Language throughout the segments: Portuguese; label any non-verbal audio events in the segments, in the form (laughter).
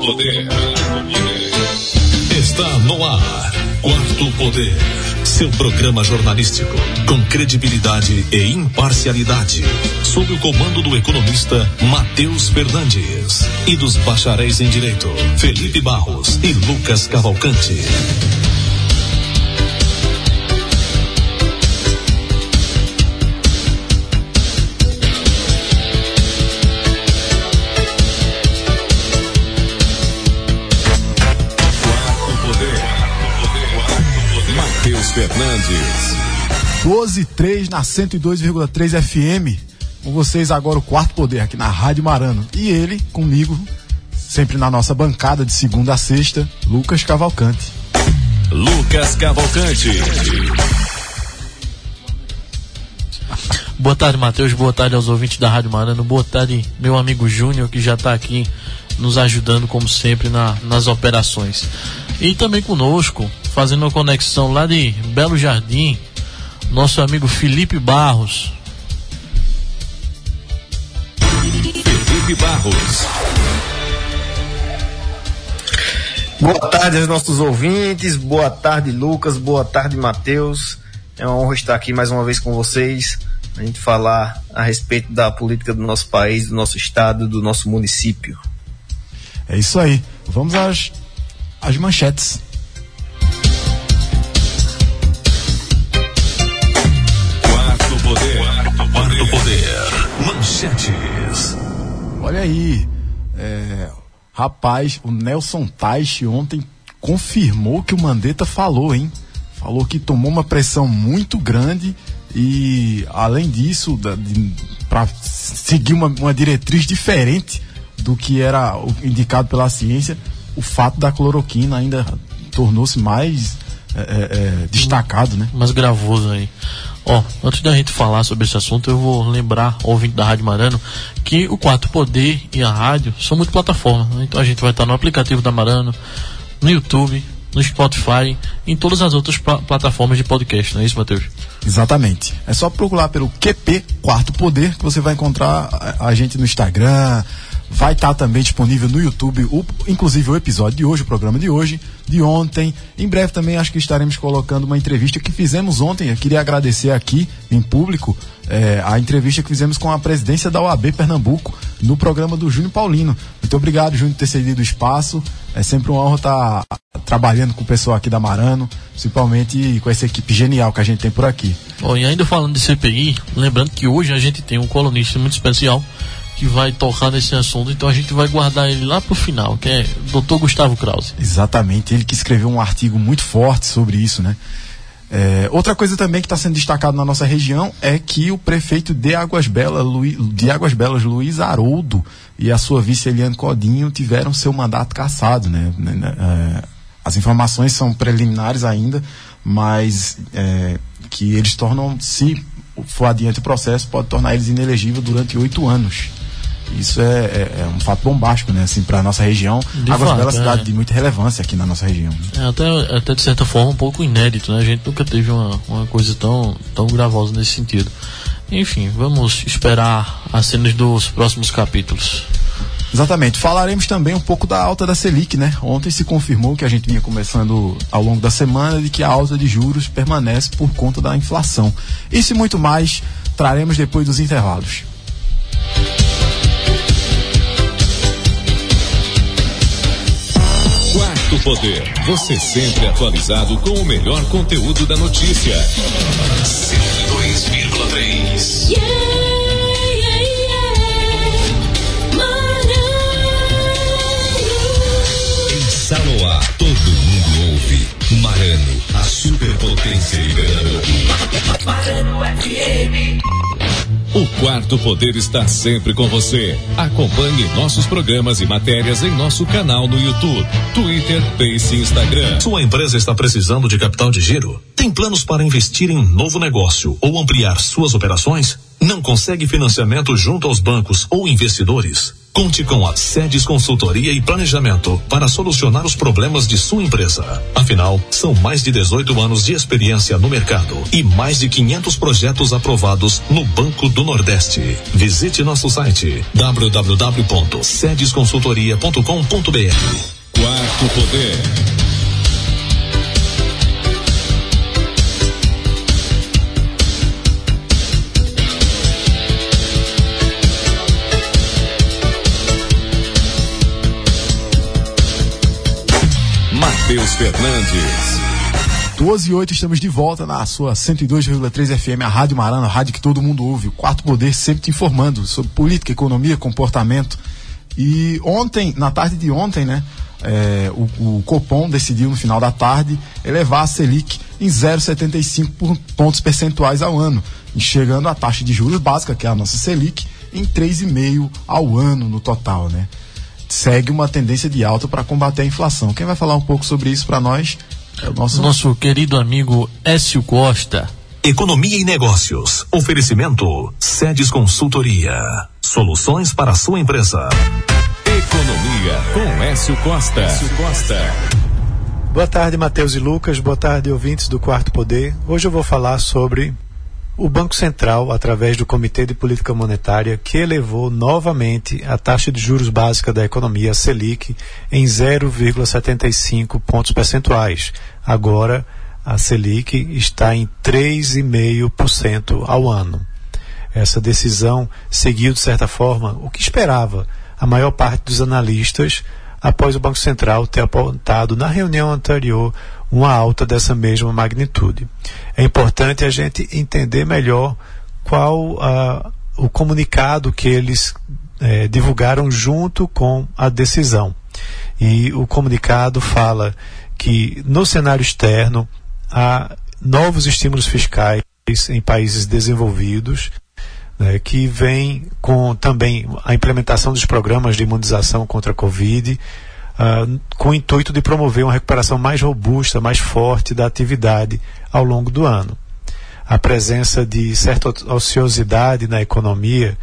Poder. Está no ar. Quarto Poder. Seu programa jornalístico. Com credibilidade e imparcialidade. Sob o comando do economista Matheus Fernandes. E dos bacharéis em Direito. Felipe Barros e Lucas Cavalcante. Fernandes. 12 3 na 102,3 FM. Com vocês agora o quarto poder aqui na Rádio Marano. E ele comigo, sempre na nossa bancada de segunda a sexta, Lucas Cavalcante. Lucas Cavalcante. Boa tarde, Matheus. Boa tarde aos ouvintes da Rádio Marano. Boa tarde, meu amigo Júnior, que já está aqui nos ajudando, como sempre, na, nas operações. E também conosco, fazendo uma conexão lá de Belo Jardim, nosso amigo Felipe Barros. Felipe Barros. Boa tarde aos nossos ouvintes, boa tarde Lucas, boa tarde Matheus. É uma honra estar aqui mais uma vez com vocês, a gente falar a respeito da política do nosso país, do nosso estado, do nosso município. É isso aí. Vamos às, às manchetes. Poder. Manchetes. Olha aí. é, rapaz, o Nelson Taixe ontem confirmou que o Mandetta falou, hein? Falou que tomou uma pressão muito grande e, além disso, para seguir uma, uma diretriz diferente do que era o- indicado pela ciência, o fato da cloroquina ainda tornou-se mais é, é, é, destacado, né? mais gravoso aí. Ó, antes da gente falar sobre esse assunto, eu vou lembrar ouvinte da Rádio Marano que o Quarto Poder e a rádio são multiplataformas. Né? Então a gente vai estar no aplicativo da Marano, no YouTube, no Spotify, em todas as outras pla- plataformas de podcast, não é isso, Matheus? Exatamente. É só procurar pelo QP Quarto Poder que você vai encontrar a, a gente no Instagram. Vai estar também disponível no YouTube, o- inclusive o episódio de hoje, o programa de hoje, de ontem. Em breve também acho que estaremos colocando uma entrevista que fizemos ontem. Eu queria agradecer aqui em público eh, a entrevista que fizemos com a presidência da OAB Pernambuco no programa do Júnior Paulino. Muito obrigado, Júnior, por ter cedido o espaço. É sempre uma honra estar trabalhando com o pessoal aqui da Marano, principalmente com essa equipe genial que a gente tem por aqui. Bom, e ainda falando de CPI, lembrando que hoje a gente tem um colunista muito especial que vai tocar nesse assunto, então a gente vai guardar ele lá pro final, que é Dr. Gustavo Krause. Exatamente, ele que escreveu um artigo muito forte sobre isso, né? É, outra coisa também que está sendo destacado na nossa região é que o prefeito de Águas Belas, Luiz, de Águas Belas, Luiz Haroldo, e a sua vice Eliane Codinho tiveram seu mandato cassado, né? Né, né, é, as informações são preliminares ainda, mas é, que eles tornam, se for adiante o processo, pode tornar eles inelegíveis durante oito anos. Isso é, é- é um fato bombástico, né? Assim, para nossa região. De Águas Belas é uma cidade de muita relevância aqui na nossa região. né? É até, até de certa forma um pouco inédito, né? A gente nunca teve uma, uma coisa tão, tão gravosa nesse sentido. Enfim, vamos esperar as cenas dos próximos capítulos. Exatamente. Falaremos também um pouco da alta da Selic, né? Ontem se confirmou que a gente vinha conversando ao longo da semana de que a alta de juros permanece por conta da inflação. Isso e muito mais traremos depois dos intervalos. Quarto Poder. Você sempre atualizado com o melhor conteúdo da notícia. 102,3. Em Saloá, todo mundo ouve. Marano, a superpotência de Pernambuco. O Quarto Poder está sempre com você. Acompanhe nossos programas e matérias em nosso canal no YouTube, Twitter, Face e Instagram. Sua empresa está precisando de capital de giro? Tem planos para investir em novo negócio ou ampliar suas operações? Não consegue financiamento junto aos bancos ou investidores? Conte com a Sedes Consultoria e Planejamento para solucionar os problemas de sua empresa. Afinal, são mais de 18 anos de experiência no mercado e mais de 500 projetos aprovados no Banco do Nordeste. Visite nosso site www.sedesconsultoria.com.br. Quarto Poder. Fernandes. 12 e 8, estamos de volta na sua 102,3 FM, a Rádio Marana, a rádio que todo mundo ouve. O Quarto Poder sempre te informando sobre política, economia, comportamento. E ontem, na tarde de ontem, né, é, o, o, Copom decidiu no final da tarde elevar a Selic em 0,75 pontos percentuais ao ano, chegando a taxa de juros básica, que é a nossa Selic, em 3,5 ao ano no total, né? Segue uma tendência de alta para combater a inflação. Quem vai falar um pouco sobre isso para nós é o nosso... nosso querido amigo Écio Costa. Economia e Negócios. Oferecimento Sedes Consultoria. Soluções para a sua empresa. Economia com Écio Costa. Écio Costa. Boa tarde, Matheus e Lucas. Boa tarde, ouvintes do Quarto Poder. Hoje eu vou falar sobre o Banco Central, através do Comitê de Política Monetária, que elevou novamente a taxa de juros básica da economia, a Selic, em 0,75 pontos percentuais. Agora, a Selic está em 3,5% ao ano. Essa decisão seguiu, de certa forma, o que esperava a maior parte dos analistas após o Banco Central ter apontado na reunião anterior uma alta dessa mesma magnitude. É importante a gente entender melhor qual uh, o comunicado que eles eh, divulgaram junto com a decisão. E o comunicado fala que no cenário externo há novos estímulos fiscais em países desenvolvidos né, que vem com também a implementação dos programas de imunização contra a Covid, uh, com o intuito de promover uma recuperação mais robusta, mais forte da atividade ao longo do ano. A presença de certa ociosidade na economia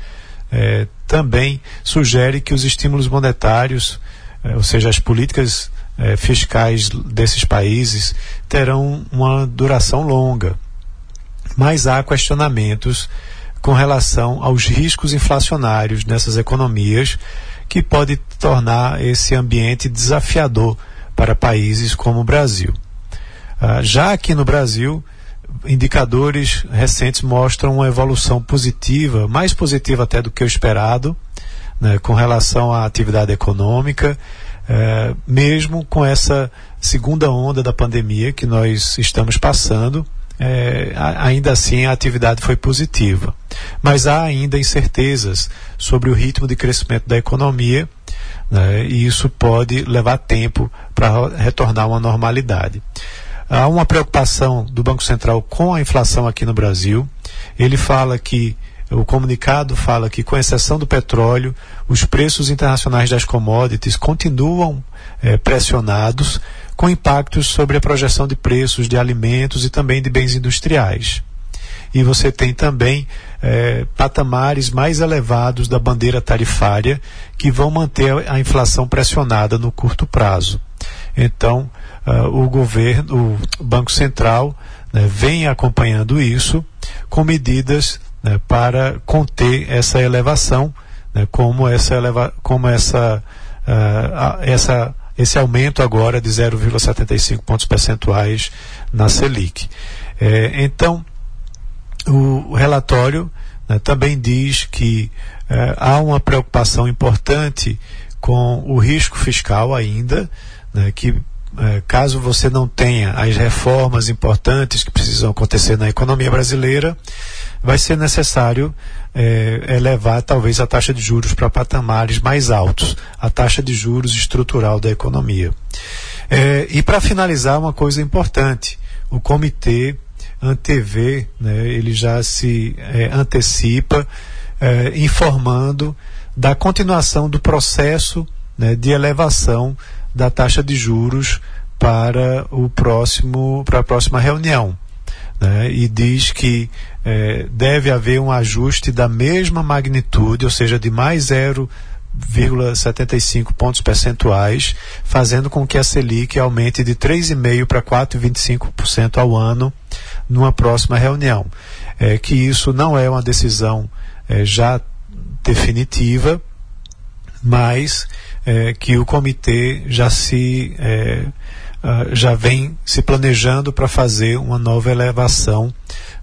eh, também sugere que os estímulos monetários, eh, ou seja, as políticas eh, fiscais desses países, terão uma duração longa. Mas há questionamentos com relação aos riscos inflacionários nessas economias, que pode tornar esse ambiente desafiador para países como o Brasil. Ah, já aqui no Brasil, indicadores recentes mostram uma evolução positiva, mais positiva até do que o esperado, né, com relação à atividade econômica, eh, mesmo com essa segunda onda da pandemia que nós estamos passando é, ainda assim a atividade foi positiva. Mas há ainda incertezas sobre o ritmo de crescimento da economia né, e isso pode levar tempo para retornar uma normalidade. Há uma preocupação do Banco Central com a inflação aqui no Brasil. Ele fala que o comunicado fala que, com exceção do petróleo, os preços internacionais das commodities continuam é, pressionados, com impactos sobre a projeção de preços de alimentos e também de bens industriais. E você tem também é, patamares mais elevados da bandeira tarifária que vão manter a inflação pressionada no curto prazo. Então, uh, o governo, o Banco Central, né, vem acompanhando isso com medidas né, para conter essa elevação, né, como essa, eleva, como essa, uh, essa esse aumento agora de 0,75 pontos percentuais na Selic. É, então, o, relatório né, também diz que é, há uma preocupação importante com o risco fiscal ainda, né, que caso você não tenha as reformas importantes que precisam acontecer na economia brasileira, vai ser necessário é, elevar talvez a taxa de juros para patamares mais altos, a taxa de juros estrutural da economia. É, e para finalizar, uma coisa importante: o comitê antevê, né, ele já se é, antecipa é, informando da continuação do processo né, de elevação da taxa de juros para o próximo para a próxima reunião. né, e diz que é, deve haver um ajuste da mesma magnitude, ou seja, de mais 0,75 pontos percentuais, fazendo com que a Selic aumente de 3,5% para 4,25% ao ano numa próxima reunião. É, que isso não é uma decisão é, já definitiva, mas é, que o comitê já se é, uh, já vem se planejando para fazer uma nova elevação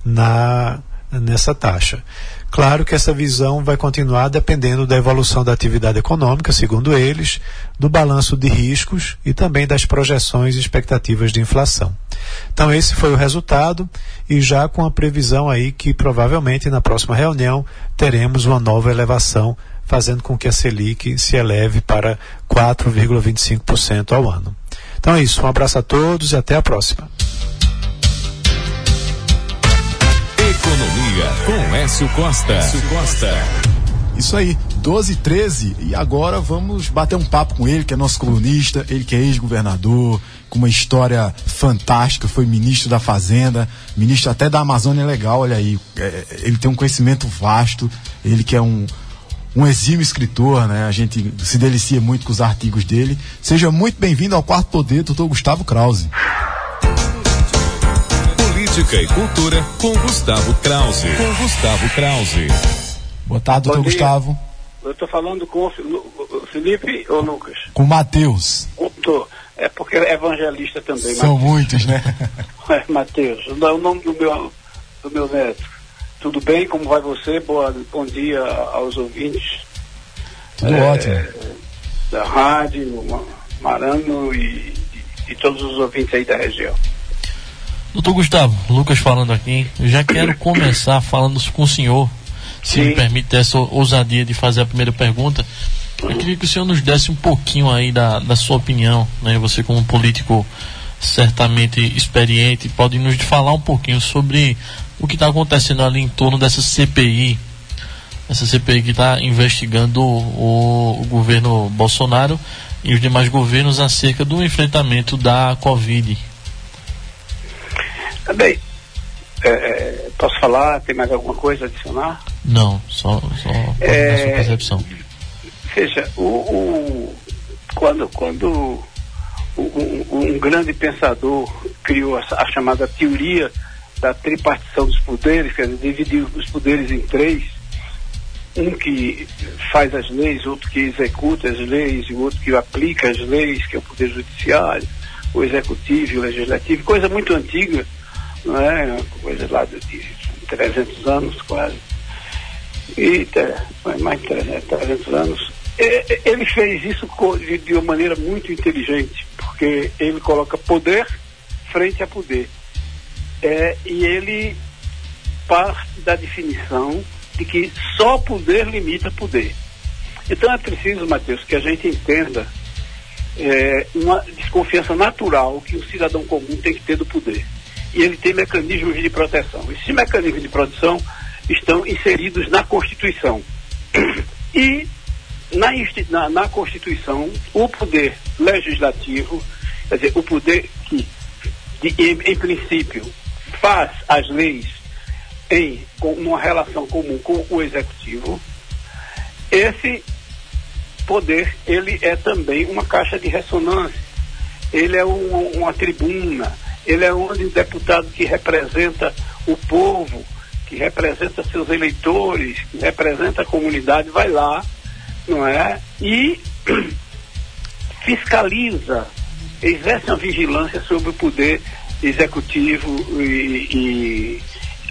na nessa taxa. Claro que essa visão vai continuar dependendo da evolução da atividade econômica, segundo eles, do balanço de riscos e também das projeções e expectativas de inflação. Então esse foi o resultado e já com a previsão aí que provavelmente na próxima reunião teremos uma nova elevação, fazendo com que a Selic se eleve para 4,25% ao ano. Então é isso, um abraço a todos e até a próxima. Economia com Écio Costa. Écio Costa. Isso aí, 12 e 13. E agora vamos bater um papo com ele, que é nosso colunista, ele que é ex-governador, com uma história fantástica, foi ministro da Fazenda, ministro até da Amazônia Legal, olha aí. É, ele tem um conhecimento vasto, ele que é um, um exímio escritor, né? A gente se delicia muito com os artigos dele. Seja muito bem-vindo ao Quarto Poder, doutor Gustavo Krause. Política e Cultura com Gustavo Krause. Com Gustavo Krause. Boa tarde, doutor Gustavo. Eu estou falando com o Felipe ou Lucas? Com o Matheus. É porque é evangelista também. São Mateus. muitos, né? (laughs) É, Matheus. O nome do meu, do meu neto. Tudo bem? Como vai você? Boa, bom dia aos ouvintes. Tudo é, ótimo. Da rádio, Marano e, e, todos os ouvintes aí da região. Doutor Gustavo, Lucas falando aqui, eu já quero (coughs) começar falando com o senhor, se Sim. me permite essa ousadia de fazer a primeira pergunta. Eu queria que o senhor nos desse um pouquinho aí da, da sua opinião, né? Você como político certamente experiente, pode nos falar um pouquinho sobre o que está acontecendo ali em torno dessa CPI, essa CPI que está investigando o, o, governo Bolsonaro e os demais governos acerca do enfrentamento da Covid. Bem, é, é, posso falar? Tem mais alguma coisa a adicionar? Não, só, só é, a sua percepção. Veja, o, o, quando, quando um, um, grande pensador criou a, a, chamada teoria da tripartição dos poderes, quer dizer, dividir os poderes em três, um que faz as leis, outro que executa as leis, e outro que aplica as leis, que é o poder judiciário, o executivo e o legislativo, coisa muito antiga, não é? Coisa lá de, de 300 anos quase. E mais de 300 anos. Ele fez isso de uma maneira muito inteligente, porque ele coloca poder frente a poder. É, e ele parte da definição de que só poder limita poder. Então é preciso, Matheus, que a gente entenda é, uma desconfiança natural que o cidadão comum tem que ter do poder e ele tem mecanismos de proteção. Esses mecanismos de proteção estão inseridos na Constituição. (clears throat) E na, na, na Constituição, o poder legislativo, quer dizer, o poder que, de, em, em, princípio, faz as leis em uma relação comum com o executivo, esse poder ele é também uma caixa de ressonância, ele é um, uma tribuna, ele é um deputado que representa o povo, que representa seus eleitores, que representa a comunidade, vai lá, não é? E (clears throat) fiscaliza, exerce uma vigilância sobre o poder executivo e, e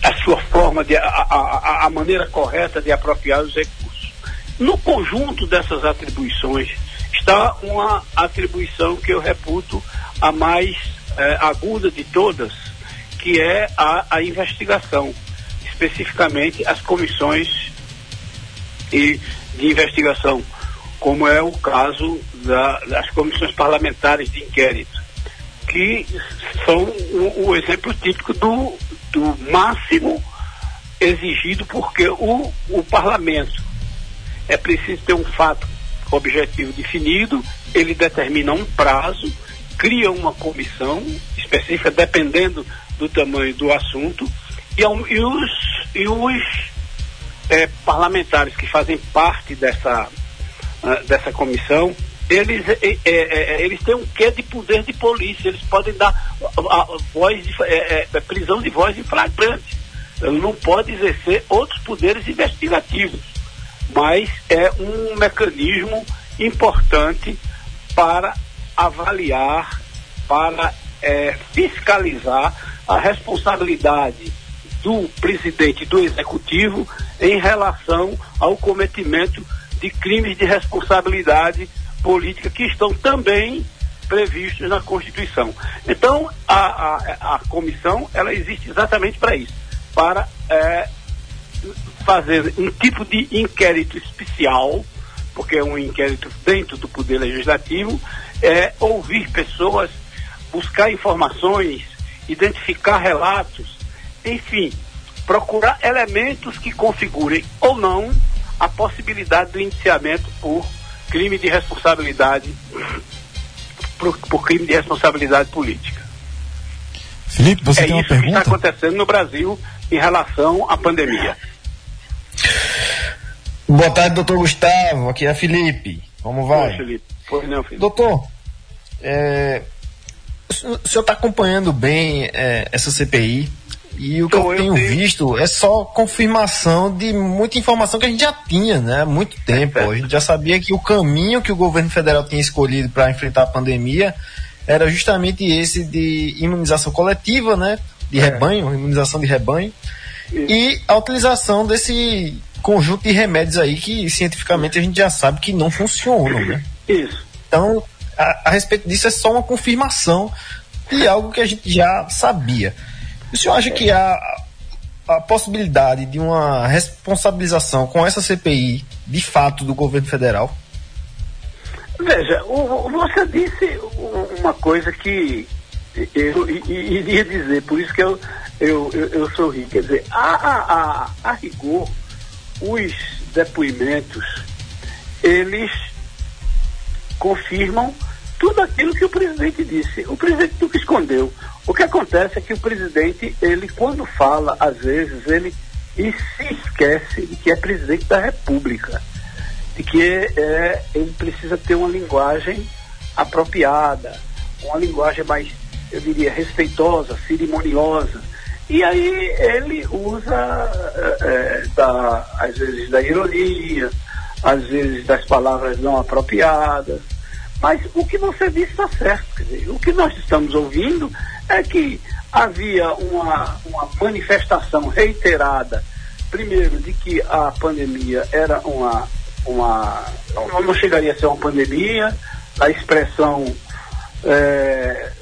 a sua forma de a, a, a, maneira correta de apropriar os recursos. No conjunto dessas atribuições está uma atribuição que eu reputo a mais é, aguda de todas, que é a, a investigação, especificamente as comissões e de investigação, como é o caso da, das comissões parlamentares de inquérito, que são o, o exemplo típico do, do máximo exigido, porque o, o parlamento é preciso ter um fato objetivo definido, ele determina um prazo cria uma comissão específica, dependendo do tamanho do assunto, e, e os, e os é, parlamentares que fazem parte dessa, uh, dessa comissão, eles, é, é, é, eles têm um quê de poder de polícia, eles podem dar a, a voz de, é, é, prisão de voz em flagrante. Não pode exercer outros poderes investigativos, mas é um mecanismo importante para avaliar, para fiscalizar a responsabilidade do presidente do executivo em relação ao cometimento de crimes de responsabilidade política que estão também previstos na Constituição. Então, a, a, a comissão, ela existe exatamente para isso, para é, fazer um tipo de inquérito especial, porque é um inquérito dentro do Poder Legislativo, é ouvir pessoas, buscar informações, identificar relatos, enfim, procurar elementos que configurem ou não a possibilidade do indiciamento por crime de responsabilidade por, por crime de responsabilidade política. Felipe, você é tem uma isso pergunta? que está acontecendo no Brasil em relação à pandemia. Boa tarde, doutor Gustavo. Aqui é Felipe. Como vai? Oi, Felipe. Pois não, Felipe. Doutor, é, o senhor está acompanhando bem é, essa CPI? E o que Então, eu tenho visto é só confirmação de muita informação que a gente já tinha, né? Há muito tempo. certo. A gente já sabia que o caminho que o governo federal tinha escolhido para enfrentar a pandemia era justamente esse de imunização coletiva, né? De É. rebanho, imunização de rebanho. E a utilização desse conjunto de remédios aí que cientificamente a gente já sabe que não funcionam, né? Isso. Então, a, a respeito disso, é só uma confirmação de algo que a gente já sabia. O senhor acha que há a possibilidade de uma responsabilização com essa CPI, de fato, do governo federal? Veja, o- você disse uma coisa que eu iria dizer, por isso que eu, eu, eu, eu sorri. Quer dizer, a, a, a, a rigor, os depoimentos, eles confirmam tudo aquilo que o presidente disse. O presidente nunca escondeu. O que acontece é que o presidente, ele quando fala, às vezes, ele se esquece de que é presidente da República de que é, ele precisa ter uma linguagem apropriada, uma linguagem mais, eu diria, respeitosa, cerimoniosa. E aí ele usa, é, é, da, às vezes, da ironia, às vezes das palavras não apropriadas. Mas o que você disse está certo. Dizer, o que nós estamos ouvindo é que havia uma, uma manifestação reiterada, primeiro, de que a pandemia era uma. uma não, chegaria a ser uma pandemia, a expressão, é,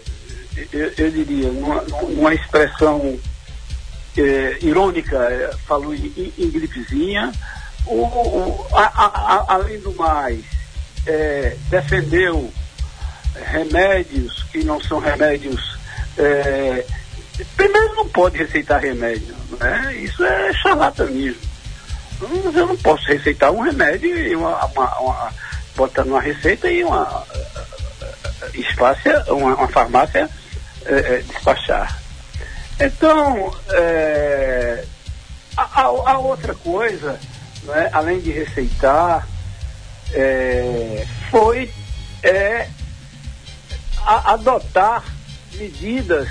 eu, eu diria, numa, numa expressão é, irônica, é, falou em- em gripezinha. O, o- a- a- a- além do mais, é, defendeu remédios que não são remédios. é, primeiro, não pode receitar remédio, né? Isso é charlatanismo. Eu não posso receitar um remédio e uma, uma, uma- botar numa receita e uma espácia, uma, uma farmácia é, é, despachar. Então, é, a- a outra coisa, né, além de receitar, é, foi é, a- adotar medidas,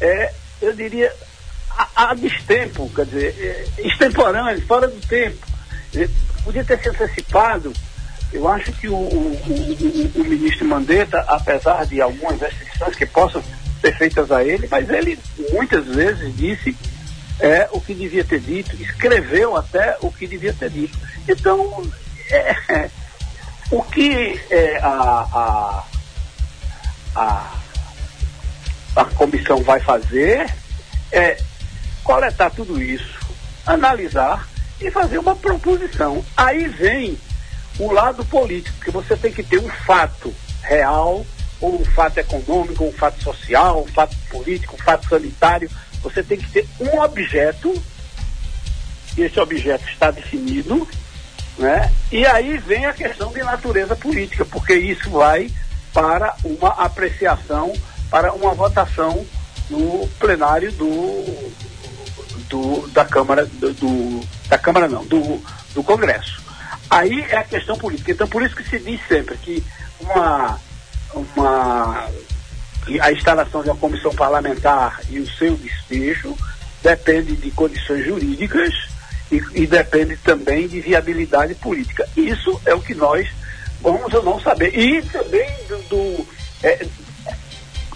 é, eu diria, a, a destempo, quer dizer, é, extemporâneas, fora do tempo. É, Podia ter se antecipado. Eu acho que o, o- o- o- ministro Mandetta, apesar de algumas restrições que possam ser feitas a ele, mas ele muitas vezes disse é, o que devia ter dito, escreveu até o que devia ter dito. Então, é, o que é, a, a, a, a comissão vai fazer é coletar tudo isso, analisar e fazer uma proposição. Aí vem o lado político, porque você tem que ter um fato real, ou um fato econômico, um fato social, um fato político, um fato sanitário. Você tem que ter um objeto, e esse objeto está definido, né? E aí vem a questão de natureza política, porque isso vai para uma apreciação, para uma votação no plenário do, do da Câmara, do, do, da Câmara não, do, do Congresso. Aí é a questão política. Então por isso que se diz sempre que uma, uma a instalação de uma comissão parlamentar e o seu desfecho depende de condições jurídicas e, e, depende também de viabilidade política. Isso é o que nós vamos ou não saber. E também do, do é,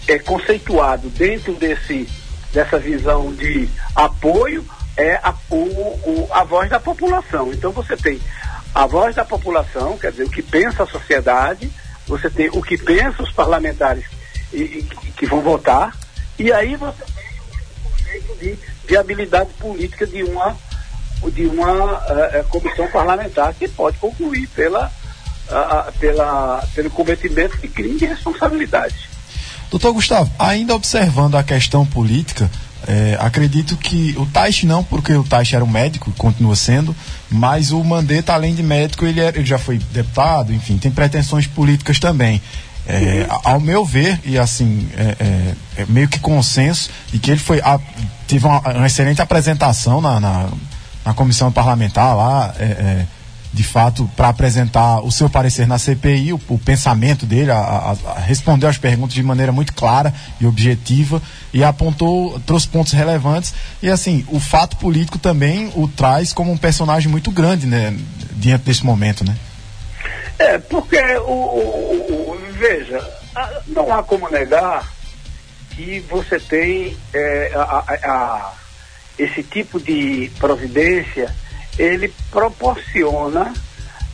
é, conceituado dentro desse, dessa visão de apoio é a, o, o, a voz da população. Então você tem a voz da população, quer dizer, o que pensa a sociedade, você tem o que pensa os parlamentares e, e, que vão votar, e aí você tem o conceito de viabilidade política de uma, de uma uh, comissão parlamentar que pode concluir pela, uh, pela, pelo cometimento de crime de responsabilidade. Doutor Gustavo, ainda observando a questão política, é, acredito que o Taish não, porque o Taish era um médico, continua sendo, mas o Mandetta, além de médico, ele, era, ele já foi deputado, enfim, tem pretensões políticas também. É, ao meu ver, e assim, é, é, meio que consenso, de que ele foi a, teve uma, uma, excelente apresentação na, na, na comissão parlamentar lá, é, é, de fato, para apresentar o seu parecer na CPI, o, o pensamento dele, a, a, a respondeu as perguntas de maneira muito clara e objetiva e apontou, trouxe pontos relevantes. E assim, o fato político também o traz como um personagem muito grande, né, diante desse momento, né? É, porque o, o, o veja, não há como negar que você tem é, a, a, a, esse tipo de providência, ele proporciona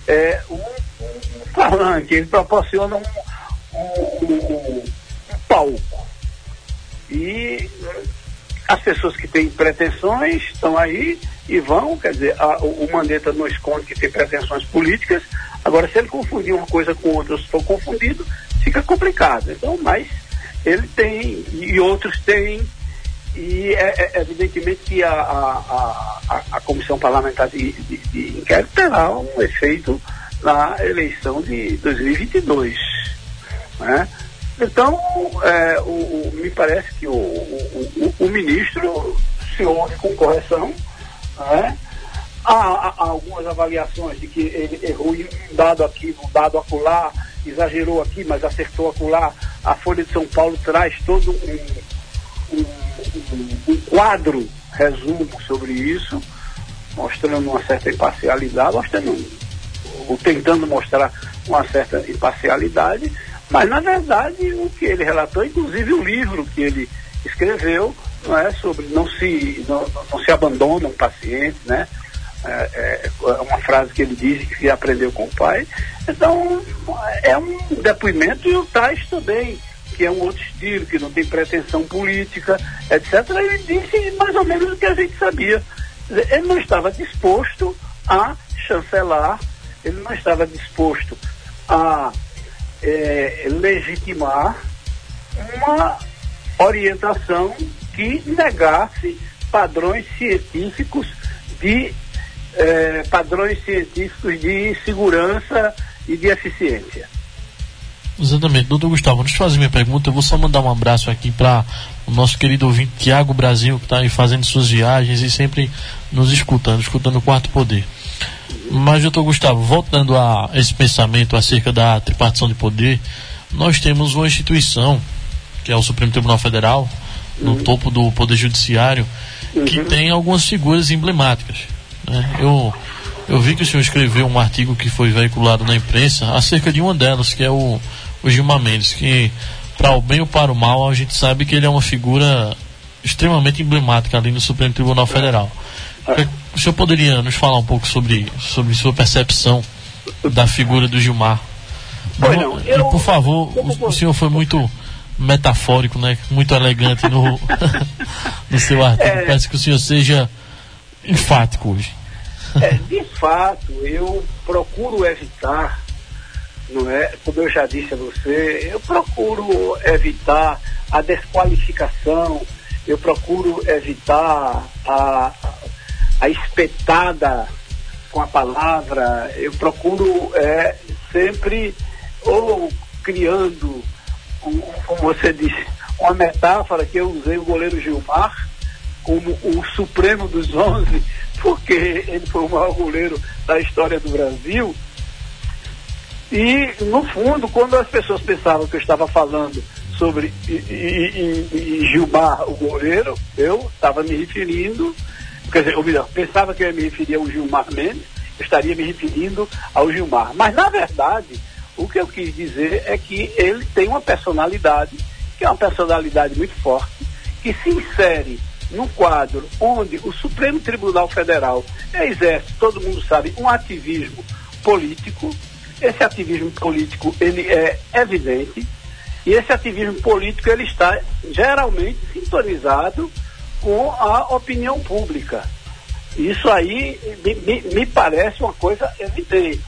é, um, um ele proporciona um, um, um, palco. E as pessoas que têm pretensões estão aí e vão, quer dizer, a, o Mandetta não esconde que tem pretensões políticas, agora se ele confundir uma coisa com outra, se for confundido, fica complicado. Então, mas ele tem, e outros têm, e é, é evidentemente que a, a, a, a Comissão Parlamentar de, de, de, Inquérito terá um efeito na eleição de 2022. Né? Então, é, o, o, me parece que o, o, o, ministro se ouve com correção. Né? Há, há, há, algumas avaliações de que ele errou em um dado aqui, um dado acolá, exagerou aqui, mas acertou acolá. A Folha de São Paulo traz todo um, um, quadro, resumo sobre isso, mostrando uma certa imparcialidade, mostrando, ou tentando mostrar uma certa imparcialidade mas, na verdade, o que ele relatou, inclusive o livro que ele escreveu, não é sobre não se, não, não se abandona um paciente, né? É, é, é, uma frase que ele diz que aprendeu com o pai. Então, é um depoimento e o Tais também, que é um outro estilo, que não tem pretensão política, etc. Ele disse mais ou menos o que a gente sabia. Ele não estava disposto a chancelar, ele não estava disposto a é, legitimar uma orientação que negasse padrões científicos de é, padrões científicos de segurança e de eficiência. Exatamente, doutor Gustavo, deixa eu fazer minha pergunta. Eu vou só mandar um abraço aqui para o nosso querido ouvinte Tiago Brasil, que está aí fazendo suas viagens e sempre nos escutando, escutando o Quarto Poder. Mas, doutor Gustavo, voltando a esse pensamento acerca da tripartição de poder, nós temos uma instituição, que é o Supremo Tribunal Federal, no uhum. topo do Poder Judiciário, que uhum. tem algumas figuras emblemáticas. Né? Eu, eu vi que o senhor escreveu um artigo que foi veiculado na imprensa acerca de uma delas, que é o, o Gilmar Mendes, que, para o bem ou para o mal, a gente sabe que ele é uma figura extremamente emblemática ali no Supremo Tribunal Federal. O senhor poderia nos falar um pouco sobre, sobre sua percepção da figura do Gilmar? Pois não, eu, e por favor, o, o, senhor foi muito metafórico, né? Muito elegante no, (laughs) no seu artigo. É, Parece que o senhor seja enfático hoje. É, de fato, eu procuro evitar, não é? Como eu já disse a você, eu procuro evitar a desqualificação, eu procuro evitar a, a espetada com a palavra, eu procuro é, sempre ou criando, um, como você disse, uma metáfora que eu usei o goleiro Gilmar como o supremo dos (laughs) 11, porque ele foi o maior goleiro da história do Brasil. E, no fundo, quando as pessoas pensavam que eu estava falando sobre e, e, e Gilmar, o goleiro, eu estava me referindo, quer dizer, ou melhor, pensava que eu ia me referir ao Gilmar Mendes, estaria me referindo ao Gilmar. Mas, na verdade, o que eu quis dizer é que ele tem uma personalidade, que é uma personalidade muito forte, que se insere num quadro onde o Supremo Tribunal Federal exerce, todo mundo sabe, um ativismo político. Esse ativismo político ele é evidente e esse ativismo político ele está geralmente sintonizado com a opinião pública. Isso aí me, me parece uma coisa evidente.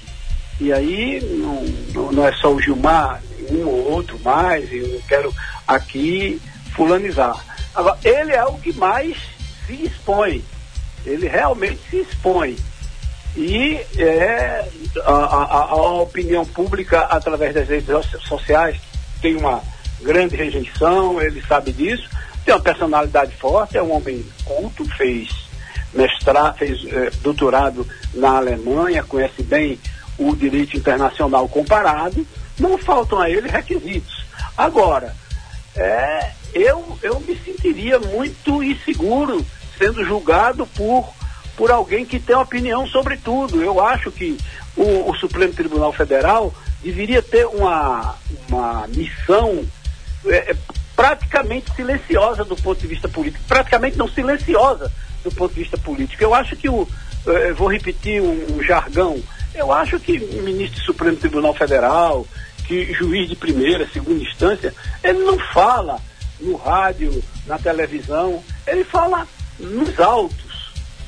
E aí não, não é só o Gilmar, um ou outro mais, eu não quero aqui fulanizar. Agora, ele é o que mais se expõe. Ele realmente se expõe. E é, a, a, a opinião pública, através das redes sociais, tem uma grande rejeição, ele sabe disso, tem uma personalidade forte, é um homem culto, fez mestrado, fez eh, doutorado na Alemanha, conhece bem o direito internacional comparado, não faltam a ele requisitos. Agora, é, eu, eu me sentiria muito inseguro sendo julgado por, por alguém que tem opinião sobre tudo. Eu acho que o, o Supremo Tribunal Federal deveria ter uma, uma missão é, é, praticamente silenciosa do ponto de vista político, praticamente não silenciosa do ponto de vista político. Eu acho que o, é, vou repetir um, um, jargão, eu acho que o ministro do Supremo Tribunal Federal, que juiz de primeira, segunda instância, ele não fala no rádio, na televisão, ele fala nos autos.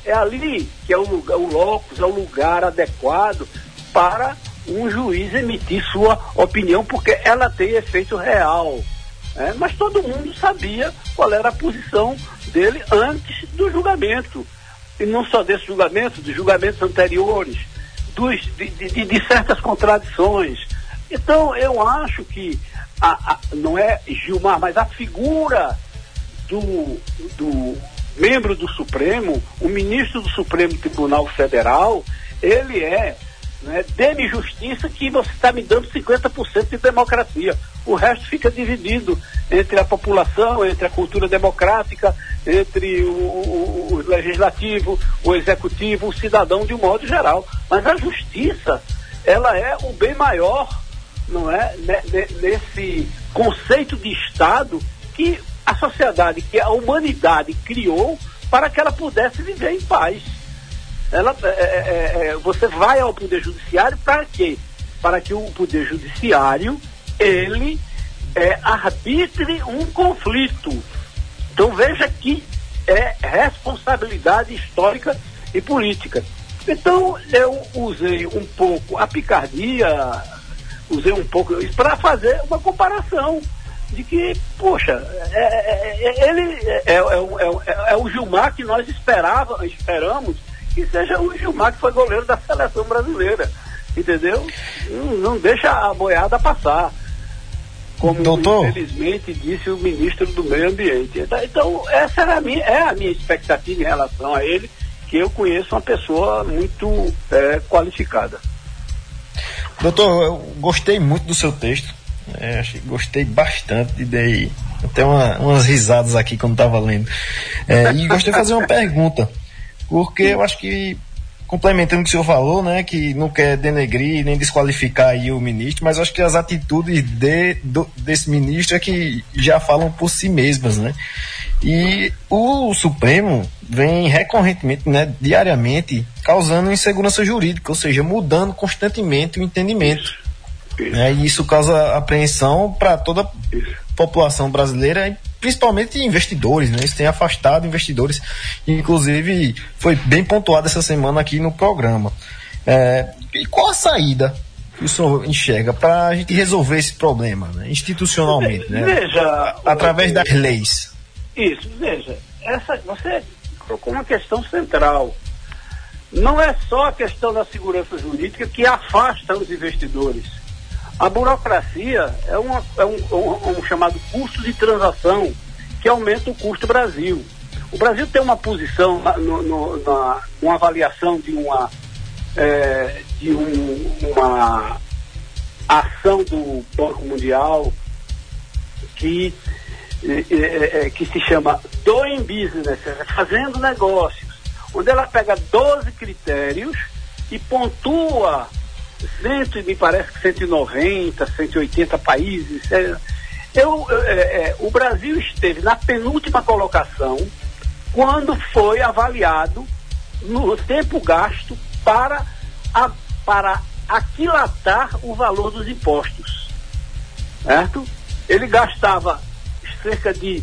É ali que é o lugar, o locus, é o lugar adequado para um juiz emitir sua opinião, porque ela tem efeito real. Né? Mas todo mundo sabia qual era a posição dele antes do julgamento. E não só desse julgamento, dos julgamentos anteriores, dos, de, de, de certas contradições. Então, eu acho que a, a, não é Gilmar, mas a figura do, do membro do Supremo, o ministro do Supremo Tribunal Federal, ele é né, dê-me justiça que você está me dando 50% de democracia. O resto fica dividido entre a população, entre a cultura democrática, entre o, o, o legislativo, o executivo, o cidadão de um modo geral. Mas a justiça, ela é o bem maior, não é? Nesse conceito de Estado que a sociedade, que a humanidade criou para que ela pudesse viver em paz ela, é, é, é, é, você vai ao Poder Judiciário para quê? Para que o Poder Judiciário, ele é, arbitre um conflito. Então veja que é responsabilidade histórica e política. Então eu usei um pouco a picardia, usei um pouco isso para fazer uma comparação de que, poxa, é, é, ele é, é, o Gilmar que nós esperava, esperamos que seja o Gilmar, que foi goleiro da seleção brasileira. Entendeu? Não, não deixa a boiada passar. Como Doutor. infelizmente disse o ministro do Meio Ambiente. Então, então, essa era a minha, é a minha expectativa em relação a ele, que eu conheço uma pessoa muito é, qualificada. Doutor, eu gostei muito do seu texto. É, gostei bastante, dei até uma, umas risadas aqui quando estava lendo. É, e gostaria de fazer uma pergunta porque eu acho que complementando o que o senhor falou, né, que não quer denegrir nem desqualificar aí o ministro, mas acho que as atitudes de, do, desse ministro é que já falam por si mesmas, né? E o Supremo vem recorrentemente, né, diariamente, causando insegurança jurídica, ou seja, mudando constantemente o entendimento. Isso. Né, e isso causa apreensão para toda a população brasileira principalmente investidores, né? Isso tem afastado investidores. Inclusive, foi bem pontuado essa semana aqui no programa. É, e qual a saída que o senhor enxerga para a gente resolver esse problema, né? institucionalmente, né? Veja, através das leis. Isso, veja, essa, você colocou uma questão central. Não é só a questão da segurança jurídica que afasta os investidores. A burocracia é, uma, é um, um, um, chamado custo de transação que aumenta o custo Brasil. O Brasil tem uma posição no, no, na uma avaliação de uma é, de um, uma ação do Banco Mundial que é, é, é que se chama Doing Business, fazendo negócios, onde ela pega 12 critérios e pontua cento, me parece que 190, 180 países. É, eu, é, é, o Brasil esteve na penúltima colocação quando foi avaliado no tempo gasto para, a, para aquilatar o valor dos impostos. Certo? Ele gastava cerca de.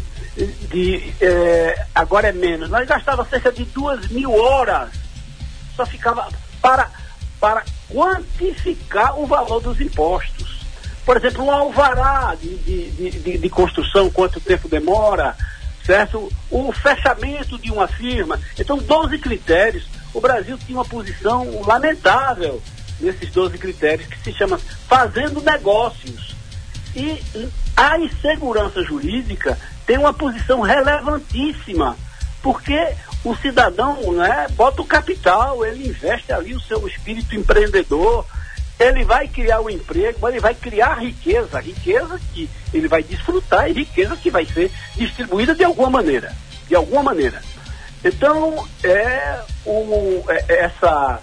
de é, agora é menos, mas gastava cerca de duas mil horas. Só ficava para, para quantificar o valor dos impostos. Por exemplo, um alvará de, de, de, de construção, quanto tempo demora, certo? O fechamento de uma firma. Então, 12 critérios. O Brasil tinha uma posição lamentável nesses 12 critérios, que se chama fazendo negócios. E a insegurança jurídica tem uma posição relevantíssima, porque o cidadão né, bota o capital, ele investe ali o seu espírito empreendedor, ele vai criar o um emprego, ele vai criar riqueza, riqueza que ele vai desfrutar e riqueza que vai ser distribuída de alguma maneira, de alguma maneira. Então, é, o, é, é essa,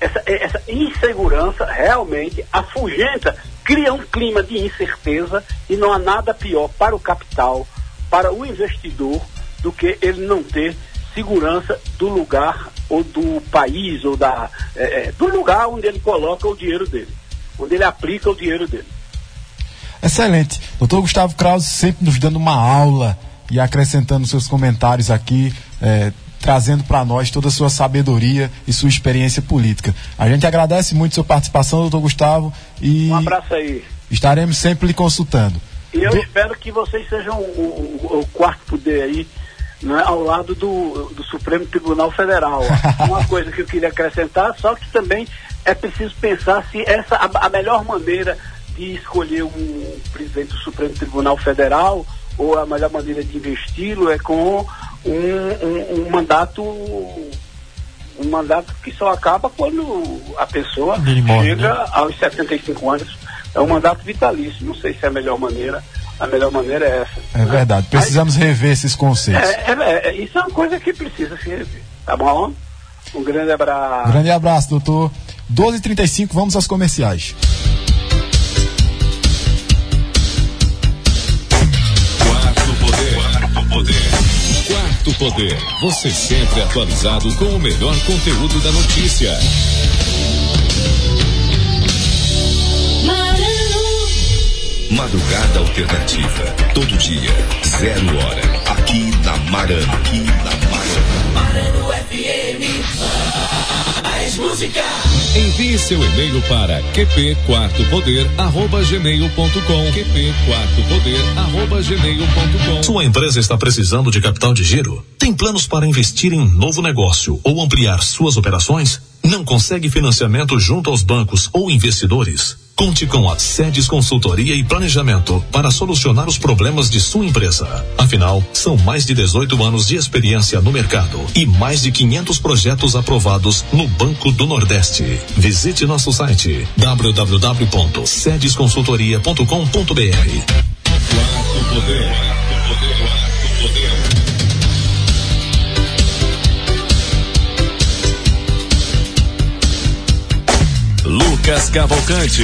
essa, é, essa insegurança realmente afugenta, cria um clima de incerteza e não há nada pior para o capital, para o investidor, do que ele não ter segurança do lugar ou do país ou da, é, é, do lugar onde ele coloca o dinheiro dele, onde ele aplica o dinheiro dele. Excelente. Doutor Gustavo Krause sempre nos dando uma aula e acrescentando seus comentários aqui, é, trazendo para nós toda a sua sabedoria e sua experiência política. A gente agradece muito sua participação, doutor Gustavo, e um abraço aí. estaremos sempre lhe consultando. E eu Do... espero que vocês sejam o, o, o quarto poder aí né, ao lado do, do Supremo Tribunal Federal. (laughs) Uma coisa que eu queria acrescentar, só que também é preciso pensar se essa a, a melhor maneira de escolher um presidente do Supremo Tribunal Federal ou a melhor maneira de investi-lo é com um, um, um, mandato um mandato que só acaba quando a pessoa chega né? aos 75 anos. É um mandato vitalício. Não sei se é a melhor maneira a melhor maneira é essa. É né? verdade. Precisamos Mas, rever esses conceitos. É, é, é, isso é uma coisa que precisa se rever. Tá bom? Um grande abraço. Grande abraço, doutor. 12h35, vamos aos comerciais. Quarto poder. Quarto poder. Quarto poder. Você sempre atualizado com o melhor conteúdo da notícia. Madrugada Alternativa. Todo dia, zero hora. Aqui na Marana. Aqui na Marana. Marano FM. Mais música. Envie seu e-mail para qpquartopoder@gmail.com. qpquartopoder@gmail.com. Sua empresa está precisando de capital de giro? Tem planos para investir em um novo negócio ou ampliar suas operações? Não consegue financiamento junto aos bancos ou investidores? Conte com a Sedes Consultoria e Planejamento para solucionar os problemas de sua empresa. Afinal, são mais de 18 anos de experiência no mercado e mais de 500 projetos aprovados no Banco do Nordeste. Visite nosso site www.sedesconsultoria.com.br. Poder. Lucas Cavalcante.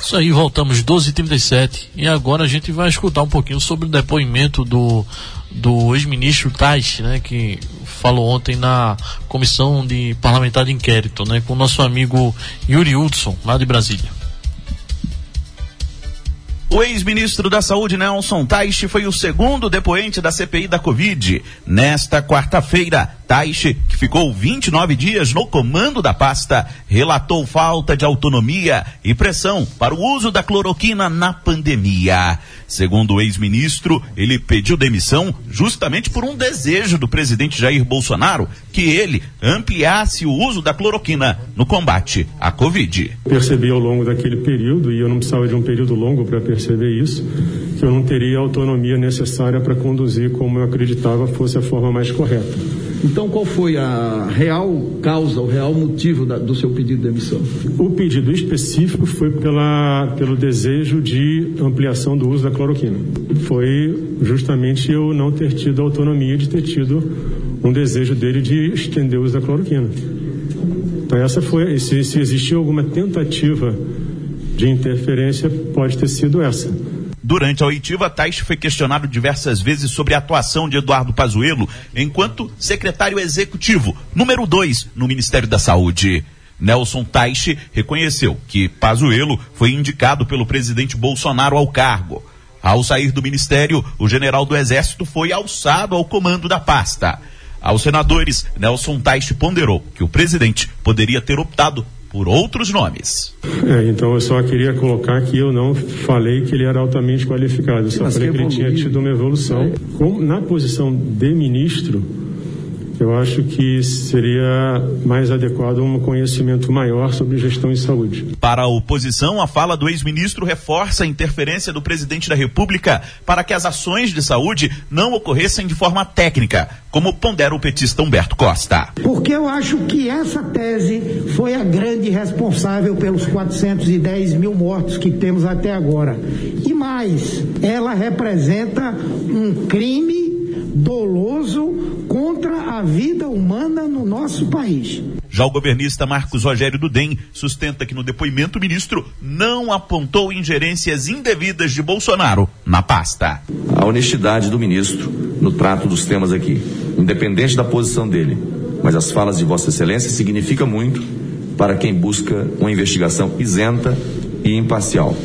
Isso aí, voltamos 12h37 e agora a gente vai escutar um pouquinho sobre o depoimento do, do ex-ministro Tais, né, que falou ontem na comissão de parlamentar de inquérito, né, com o nosso amigo Yuri Hudson, lá de Brasília. O ex-ministro da Saúde, Nelson Taixe, foi o segundo depoente da CPI da Covid. Nesta quarta-feira, Taixe, que ficou 29 dias no comando da pasta, relatou falta de autonomia e pressão para o uso da cloroquina na pandemia. Segundo o ex-ministro, ele pediu demissão justamente por um desejo do presidente Jair Bolsonaro que ele ampliasse o uso da cloroquina no combate à Covid. Percebi ao longo daquele período, e eu não precisava de um período longo para perceber isso, que eu não teria a autonomia necessária para conduzir como eu acreditava fosse a forma mais correta. Então, qual foi a real causa, o real motivo da, do seu pedido de demissão? O pedido específico foi pela, pelo desejo de ampliação do uso da cloroquina. Foi justamente eu não ter tido a autonomia de ter tido um desejo dele de estender o uso da cloroquina. Então, essa foi, se, se existiu alguma tentativa de interferência, pode ter sido essa. Durante a oitiva, Tais foi questionado diversas vezes sobre a atuação de Eduardo Pazuello enquanto secretário executivo, número 2 no Ministério da Saúde. Nelson Taixe reconheceu que Pazuello foi indicado pelo presidente Bolsonaro ao cargo. Ao sair do ministério, o general do Exército foi alçado ao comando da pasta. Aos senadores, Nelson Taixe ponderou que o presidente poderia ter optado por outros nomes. É, então eu só queria colocar que eu não falei que ele era altamente qualificado, eu só Mas falei que, que ele tinha tido uma evolução. É. Com, na posição de ministro, eu acho que seria mais adequado um conhecimento maior sobre gestão em saúde. Para a oposição, a fala do ex-ministro reforça a interferência do presidente da República para que as ações de saúde não ocorressem de forma técnica, como pondera o petista Humberto Costa. Porque eu acho que essa tese foi a grande responsável pelos 410 mil mortos que temos até agora. E mais, ela representa um crime doloso contra a vida humana no nosso país. Já o governista Marcos Rogério Dudem sustenta que no depoimento o ministro não apontou ingerências indevidas de Bolsonaro na pasta. A honestidade do ministro no trato dos temas aqui, independente da posição dele, mas as falas de Vossa Excelência significa muito para quem busca uma investigação isenta e imparcial.